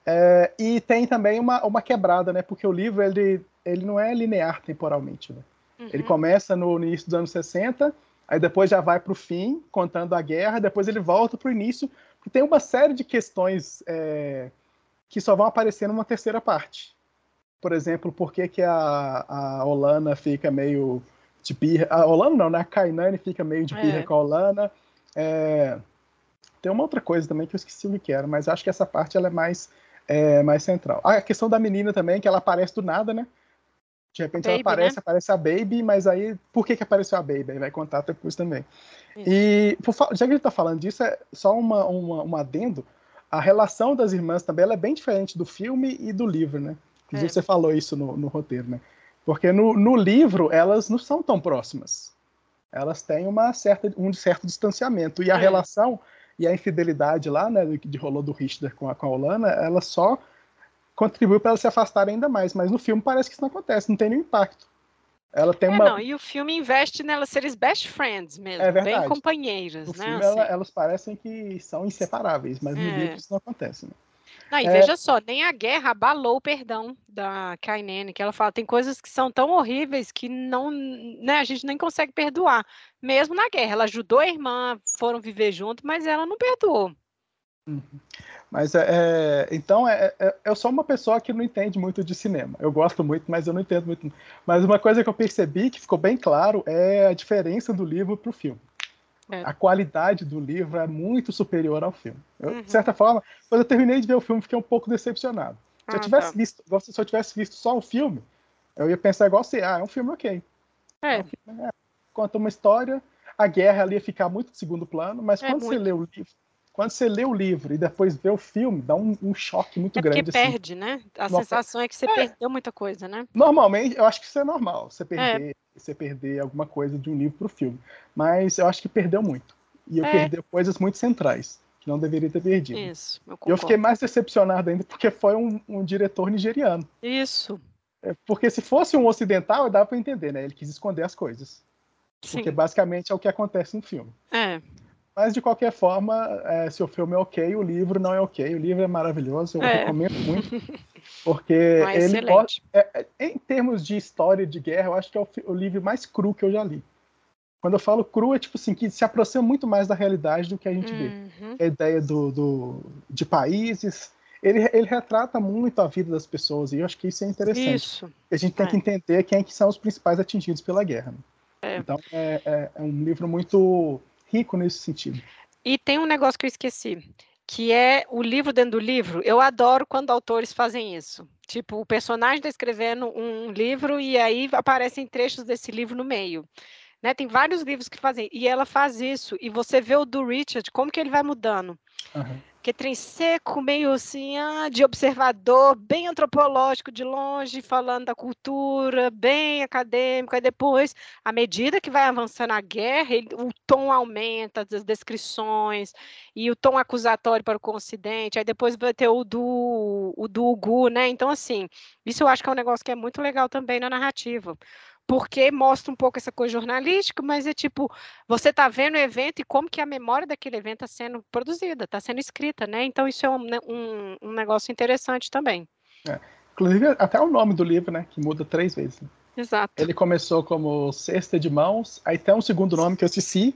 É, e tem também uma, uma quebrada, né? Porque o livro ele, ele não é linear temporalmente. Né? Uhum. Ele começa no início dos anos 60, aí depois já vai para o fim, contando a guerra, depois ele volta para o início, porque tem uma série de questões é, que só vão aparecer numa terceira parte. Por exemplo, por que, que a, a Olana fica meio de birra. A Olana não, né? A Kainane fica meio de birra é. com a Olana. É, tem uma outra coisa também que eu esqueci o que era, mas acho que essa parte ela é mais, é, mais central. Ah, a questão da menina também, que ela aparece do nada, né? De repente Baby, ela aparece, né? aparece a Baby, mas aí por que, que apareceu a Baby? Aí vai contar depois também. Isso. E por, já que a gente tá falando disso, é só uma, uma, um adendo. A relação das irmãs também ela é bem diferente do filme e do livro, né? Inclusive é. você falou isso no, no roteiro, né? Porque no, no livro elas não são tão próximas. Elas têm uma certa, um certo distanciamento. E a é. relação e a infidelidade lá, né, que rolou do Richter com a, com a Olana, ela só contribuiu para elas se afastarem ainda mais. Mas no filme parece que isso não acontece, não tem nenhum impacto. Ela tem é, uma. Não, e o filme investe nelas serem best friends mesmo, é bem companheiras, no né? Filme, assim. ela, elas parecem que são inseparáveis, mas no é. livro isso não acontece. Né? Não, e é... veja só, nem a guerra abalou o perdão da Kainene, que ela fala, tem coisas que são tão horríveis que não, né, a gente nem consegue perdoar. Mesmo na guerra, ela ajudou a irmã, foram viver junto, mas ela não perdoou. Uhum. Mas é, é então é, é, eu sou uma pessoa que não entende muito de cinema. Eu gosto muito, mas eu não entendo muito. Mas uma coisa que eu percebi que ficou bem claro é a diferença do livro para o filme. É. A qualidade do livro é muito superior ao filme. Eu, uhum. De certa forma, quando eu terminei de ver o filme, fiquei um pouco decepcionado. Se, ah, eu tivesse tá. visto, se eu tivesse visto só o filme, eu ia pensar igual assim, ah, é um filme ok. É. é, um filme, é. Conta uma história, a guerra ali ia ficar muito em segundo plano, mas é quando muito. você lê o livro, quando você lê o livro e depois vê o filme, dá um, um choque muito é grande. Porque assim. perde, né? A Nossa. sensação é que você é. perdeu muita coisa, né? Normalmente, eu acho que isso é normal, você perder você perder alguma coisa de um livro para o filme. Mas eu acho que perdeu muito. E eu é. perdeu coisas muito centrais, que não deveria ter perdido. Isso, eu, eu fiquei mais decepcionado ainda porque foi um, um diretor nigeriano. Isso. É, porque se fosse um ocidental, dá para entender, né? Ele quis esconder as coisas. Sim. Porque basicamente é o que acontece no filme. É. Mas de qualquer forma, é, se o filme é ok, o livro não é ok. O livro é maravilhoso, eu é. recomendo muito. Porque ah, ele pode, é, é, em termos de história de guerra, eu acho que é o, o, livro mais cru que eu já li. Quando eu falo cru, é tipo assim, que se aproxima muito mais da realidade do que a gente uhum. vê. A ideia do, do, de países. Ele, ele retrata muito a vida das pessoas, e eu acho que isso é interessante. Isso. A gente tem é. que entender quem é que são os principais atingidos pela guerra. Né? Então, é um livro muito rico nesse sentido. E tem um negócio que eu esqueci, que é o livro dentro do livro. Eu adoro quando autores fazem isso. Tipo, o personagem está escrevendo um livro e aí aparecem trechos desse livro no meio. Né? Tem vários livros que fazem, e ela faz isso, e você vê o do Richard, como que ele vai mudando. Uhum. Que trem seco, meio assim, ah, de observador, bem antropológico de longe, falando da cultura, bem acadêmico, aí depois, à medida que vai avançando a guerra, ele, o tom aumenta, as descrições, e o tom acusatório para o Ocidente, aí depois vai ter o do, o do Ugu, né? Então, assim, isso eu acho que é um negócio que é muito legal também na narrativa porque mostra um pouco essa coisa jornalística, mas é tipo, você está vendo o evento e como que a memória daquele evento está sendo produzida, está sendo escrita, né? Então isso é um, né, um, um negócio interessante também. É. Inclusive, até o nome do livro, né? Que muda três vezes. Exato. Ele começou como Cesta de Mãos, aí tem um segundo nome que eu esqueci,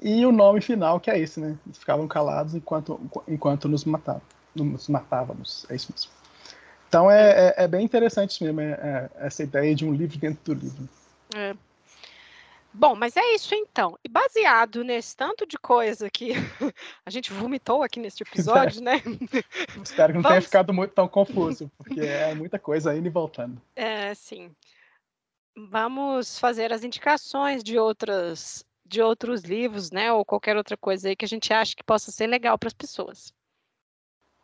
e o nome final que é esse, né? Eles ficavam calados enquanto, enquanto nos matavam. Nos matávamos. É isso mesmo. Então é, é, é bem interessante mesmo é, é, essa ideia de um livro dentro do livro. É. Bom, mas é isso então. E baseado nesse tanto de coisa que a gente vomitou aqui nesse episódio, né? Espero que não Vamos... tenha ficado muito tão confuso, porque é muita coisa indo e voltando. É, sim. Vamos fazer as indicações de outras de outros livros, né, ou qualquer outra coisa aí que a gente acha que possa ser legal para as pessoas.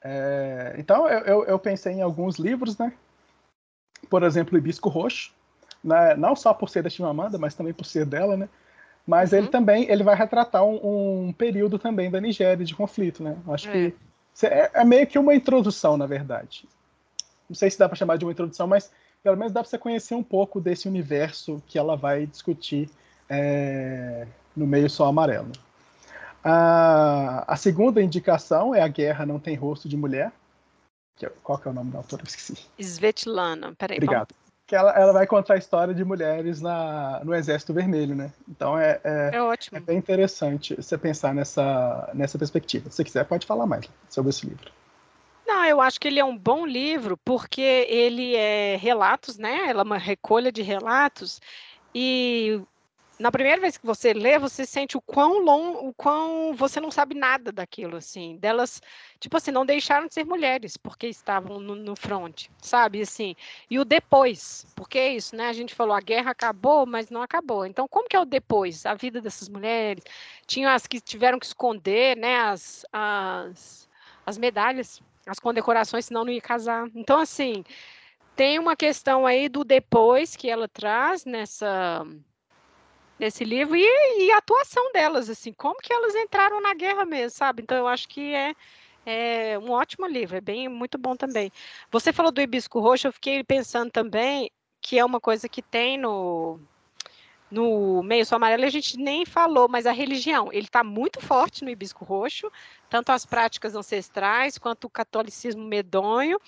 É, então, eu, eu, eu, pensei em alguns livros, né? Por exemplo, Hibisco Roxo, né? não só por ser da Chimamanda, mas também por ser dela, né? Mas uhum. ele também ele vai retratar um, um, período também da Nigéria de conflito, né? Acho é. que é, é, meio que uma introdução, na verdade. Não sei se dá para chamar de uma introdução, mas pelo menos dá para você conhecer um pouco desse universo que ela vai discutir é, no meio só amarelo. A, a segunda indicação é A Guerra Não Tem Rosto de Mulher. Que, qual que é o nome da autora? Eu esqueci. Svetlana, peraí. Obrigado. Vamos... Que ela, ela vai contar a história de mulheres na, no Exército Vermelho, né? Então é, é, é ótimo. É bem interessante você pensar nessa, nessa perspectiva. Se você quiser, pode falar mais sobre esse livro. Não, eu acho que ele é um bom livro porque ele é relatos, né? Ela é uma recolha de relatos e na primeira vez que você lê, você sente o quão longo, o quão você não sabe nada daquilo, assim, delas, tipo assim, não deixaram de ser mulheres porque estavam no, no front, sabe, assim, e o depois, porque é isso, né, a gente falou, a guerra acabou, mas não acabou, então como que é o depois, a vida dessas mulheres, tinham as que tiveram que esconder, né, as, as, as medalhas, as condecorações, senão não ia casar, então, assim, tem uma questão aí do depois que ela traz nessa nesse livro e, e, a atuação delas, assim, como que elas entraram na guerra mesmo, sabe? Então eu acho que é, é um ótimo livro, é bem muito bom também. Você falou do hibisco roxo, eu fiquei pensando também que é uma coisa que tem no no meio só amarelo a gente nem falou, mas a religião, ele está muito forte no hibisco roxo, tanto as práticas ancestrais quanto o catolicismo medonho,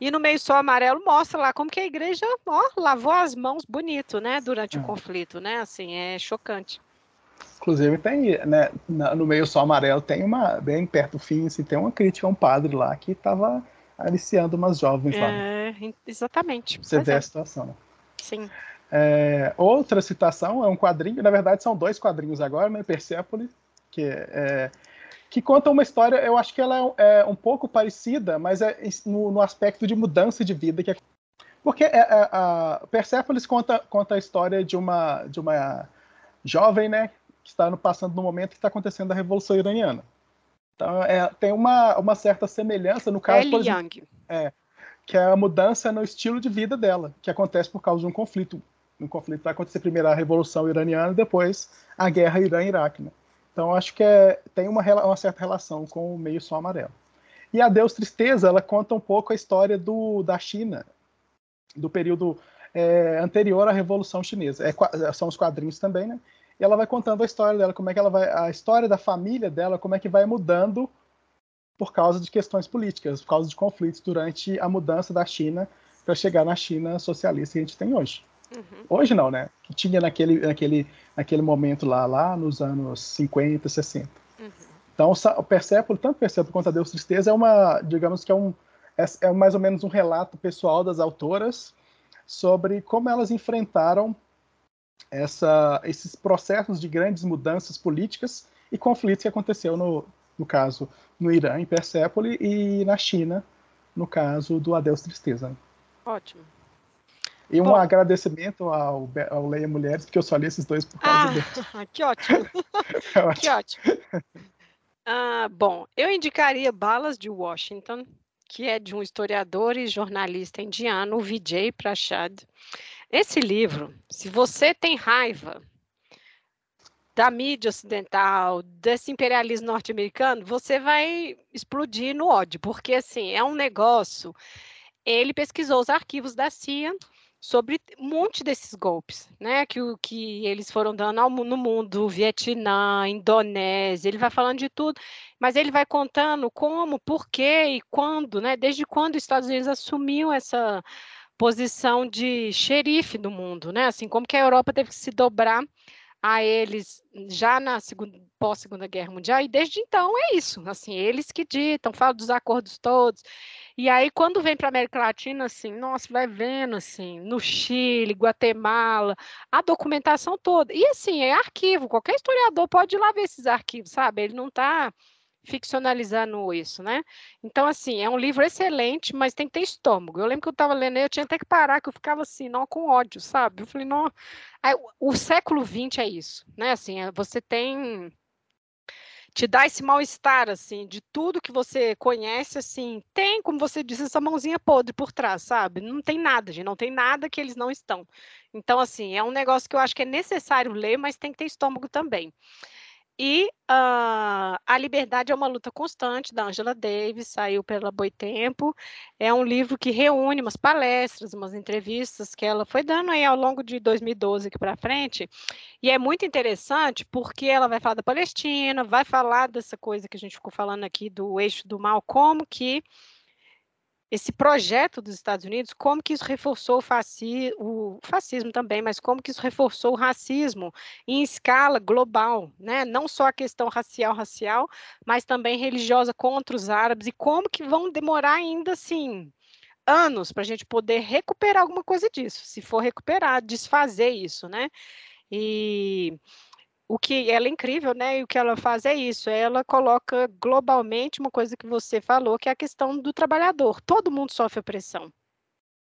e no meio só amarelo mostra lá como que a igreja ó, lavou as mãos bonito, né, durante é. o conflito, né, assim, é chocante. Inclusive tem, né, no meio só amarelo tem uma, bem perto do fim, assim, tem uma crítica a um padre lá que estava aliciando umas jovens lá. É, exatamente. Você vê é. a situação. Né? Sim. É, outra citação é um quadrinho, na verdade são dois quadrinhos agora, né? Persepolis, que é, que conta uma história, eu acho que ela é, é um pouco parecida, mas é no, no, aspecto de mudança de vida. Que é, porque é, é, a Persepolis conta, conta a história de uma, de uma jovem, né? Que está no, passando no momento que está acontecendo a Revolução Iraniana. Então, é, tem uma, uma certa semelhança no caso. Ellie Young. É, que é a mudança no estilo de vida dela, que acontece por causa de um conflito um conflito vai acontecer primeiro a Revolução Iraniana e depois a guerra Irã-Iraque. Né? Então acho que é, tem uma, uma, certa relação com o meio sol amarelo. E a Deus Tristeza, ela conta um pouco a história do, da China, do período é, anterior à Revolução Chinesa. É, são os quadrinhos também, né? E ela vai contando a história dela, como é que ela vai, a história da família dela, como é que vai mudando por causa de questões políticas, por causa de conflitos durante a mudança da China para chegar na China socialista que a gente tem hoje. Uhum. Hoje não, né? Que tinha naquele, naquele, naquele momento lá, lá nos anos 50, 60. Uhum. Então, o Persépolis, tanto Persépolis quanto a Deus Tristeza, é uma, digamos que é um, é, é mais ou menos um relato pessoal das autoras sobre como elas enfrentaram essa, esses processos de grandes mudanças políticas e conflitos que aconteceu no, no caso no Irã, em Persépolis, e na China, no caso do Adeus Tristeza. Ótimo. E um Bom, agradecimento ao, ao Leia Mulheres, porque eu só li esses dois por causa ah, dele. Que ótimo. é ótimo. Que ótimo. Ah, bom, eu indicaria Balas de Washington, que é de um historiador e jornalista indiano, o Vijay Prashad. Esse livro, se você tem raiva da mídia ocidental, desse imperialismo norte-americano, você vai explodir no ódio, porque assim, é um negócio. Ele pesquisou os arquivos da CIA sobre um monte desses golpes, né, que, que eles foram dando ao, no mundo, Vietnã, Indonésia, ele vai falando de tudo, mas ele vai contando como, por quê e quando, né, desde quando os Estados Unidos assumiu essa posição de xerife do mundo, né, assim, como que a Europa teve que se dobrar a eles já na pós-segunda guerra mundial e desde então é isso, assim, eles que ditam, falam dos acordos todos. E aí quando vem para a América Latina, assim, nossa, vai vendo assim, no Chile, Guatemala, a documentação toda. E assim, é arquivo, qualquer historiador pode ir lá ver esses arquivos, sabe? Ele não está ficcionalizando isso, né? Então, assim, é um livro excelente, mas tem que ter estômago. Eu lembro que eu estava lendo, eu tinha até que parar, que eu ficava assim, não, com ódio, sabe? Eu falei, não. Aí, o século XX é isso, né? Assim, é, você tem te dá esse mal-estar, assim, de tudo que você conhece, assim, tem, como você disse, essa mãozinha podre por trás, sabe? Não tem nada, gente, não tem nada que eles não estão. Então, assim, é um negócio que eu acho que é necessário ler, mas tem que ter estômago também. E uh, A Liberdade é uma luta constante, da Angela Davis, saiu pela Boitempo. É um livro que reúne umas palestras, umas entrevistas que ela foi dando aí ao longo de 2012 aqui para frente. E é muito interessante porque ela vai falar da Palestina, vai falar dessa coisa que a gente ficou falando aqui do eixo do mal, como que esse projeto dos Estados Unidos, como que isso reforçou o, o, fascismo também, mas como que isso reforçou o racismo em escala global, né? Não só a questão racial, racial, mas também religiosa contra os árabes e como que vão demorar ainda assim anos para a gente poder recuperar alguma coisa disso, se for recuperar, desfazer isso, né? E o que ela é incrível, né? E o que ela faz é isso, ela coloca globalmente uma coisa que você falou, que é a questão do trabalhador. Todo mundo sofre opressão.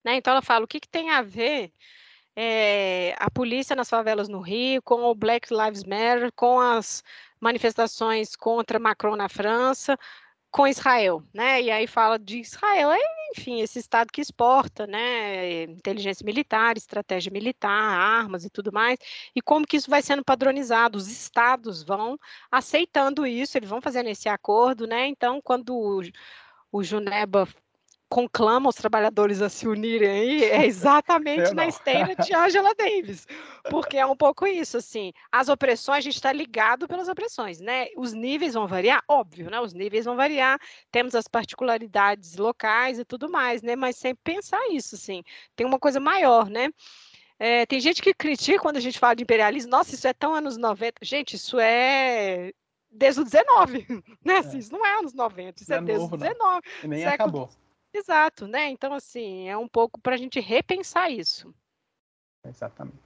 Né? Então ela fala o que, que tem a ver é, a polícia nas favelas no Rio, com o Black Lives Matter, com as manifestações contra Macron na França, com Israel, né? E aí fala de Israel, enfim, esse estado que exporta, né, inteligência militar, estratégia militar, armas e tudo mais, e como que isso vai sendo padronizado, os estados vão aceitando isso, eles vão fazendo esse acordo, né? Então, quando o, o Juneba conclama os trabalhadores a se unirem aí é exatamente na esteira de Angela Davis, porque é um pouco isso, assim, as opressões, a gente está ligado pelas opressões, né? Os níveis vão variar, óbvio, né? Os níveis vão variar, temos as particularidades locais e tudo mais, né? Mas sempre pensar isso, assim, tem uma coisa maior, né? É, tem gente que critica quando a gente fala de imperialismo, nossa, isso é tão anos 90. Gente, isso é desde o 19, né? Assim, isso não é anos 90, isso é, é desde o 19. E nem século... acabou. Exato, né? Então, assim, é um pouco para a gente repensar isso. Exatamente.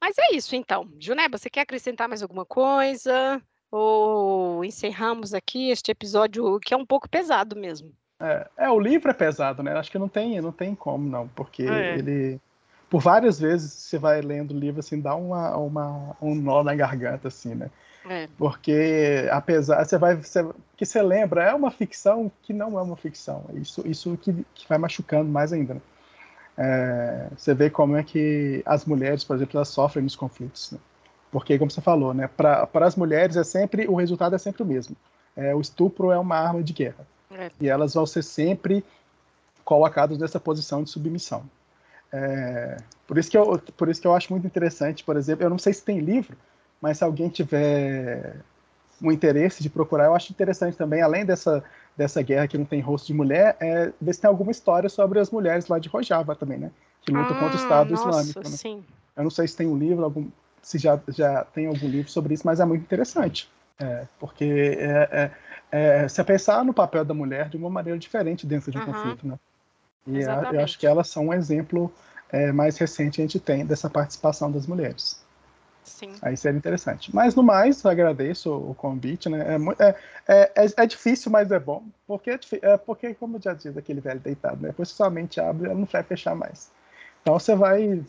Mas é isso, então. Juneba, você quer acrescentar mais alguma coisa? Ou encerramos aqui este episódio que é um pouco pesado mesmo? É, é o livro é pesado, né? Acho que não tem, não tem como, não, porque é. ele. Por várias vezes você vai lendo o livro, assim, dá uma, uma, um nó na garganta, assim, né? É. Porque, apesar, você vai. Você, que você lembra, é uma ficção que não é uma ficção. Isso, isso que, que vai machucando mais ainda. Né? É, você vê como é que as mulheres, por exemplo, elas sofrem nos conflitos. Né? Porque, como você falou, né, para as mulheres é sempre o resultado é sempre o mesmo. É, o estupro é uma arma de guerra. É. E elas vão ser sempre colocadas nessa posição de submissão. É, por, isso que eu, por isso que eu acho muito interessante, por exemplo, eu não sei se tem livro, mas se alguém tiver um interesse de procurar, eu acho interessante também, além dessa, dessa guerra que não tem rosto de mulher, é ver se tem alguma história sobre as mulheres lá de Rojava também, né? que luta ah, contra o Estado nossa, Islâmico. Né? Sim. Eu não sei se tem um livro, algum, se já, já tem algum livro sobre isso, mas é muito interessante. É, porque é, é, é, você pensar no papel da mulher de uma maneira diferente dentro de um uhum. conflito, né? E eu acho que elas são um exemplo é, mais recente que a gente tem dessa participação das mulheres. Sim. Aí seria interessante. Mas no mais, agradeço o convite, né? É, é, é, é, é difícil, mas é bom. Porque, é, é porque, como já diz aquele velho deitado, né? Depois que sua mente abre, ela não vai fechar mais. Então você vai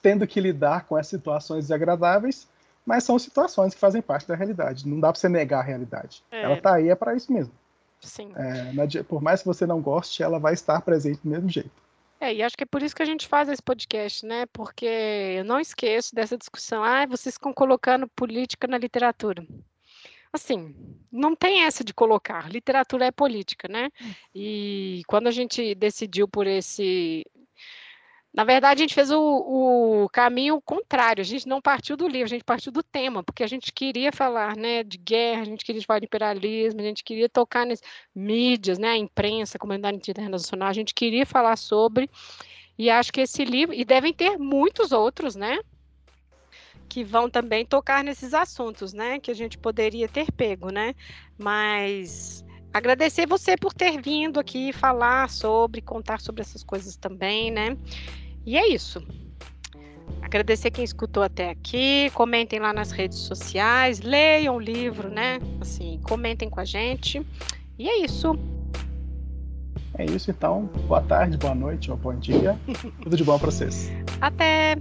tendo que lidar com essas situações desagradáveis, mas são situações que fazem parte da realidade. Não dá para você negar a realidade. É. Ela está aí é para isso mesmo. Sim. É, por mais que você não goste, ela vai estar presente do mesmo jeito. É, e acho que é por isso que a gente faz esse podcast, né? Porque eu não esqueço dessa discussão. Ah, vocês estão colocando política na literatura. Assim, não tem essa de colocar. Literatura é política, né? Hum. E quando a gente decidiu por esse na verdade, a gente fez o, o, caminho contrário. A gente não partiu do livro, a gente partiu do tema, porque a gente queria falar né, de guerra, a gente queria falar de imperialismo, a gente queria tocar nas mídias, né, a imprensa, a comunidade internacional, a gente queria falar sobre. E acho que esse livro, e devem ter muitos outros, né? Que vão também tocar nesses assuntos, né? Que a gente poderia ter pego, né? Mas agradecer você por ter vindo aqui falar sobre, contar sobre essas coisas também, né? E é isso. Agradecer quem escutou até aqui, comentem lá nas redes sociais, leiam o livro, né? Assim, comentem com a gente. E é isso. É isso então. Boa tarde, boa noite ou bom dia. Tudo de bom para vocês. Até!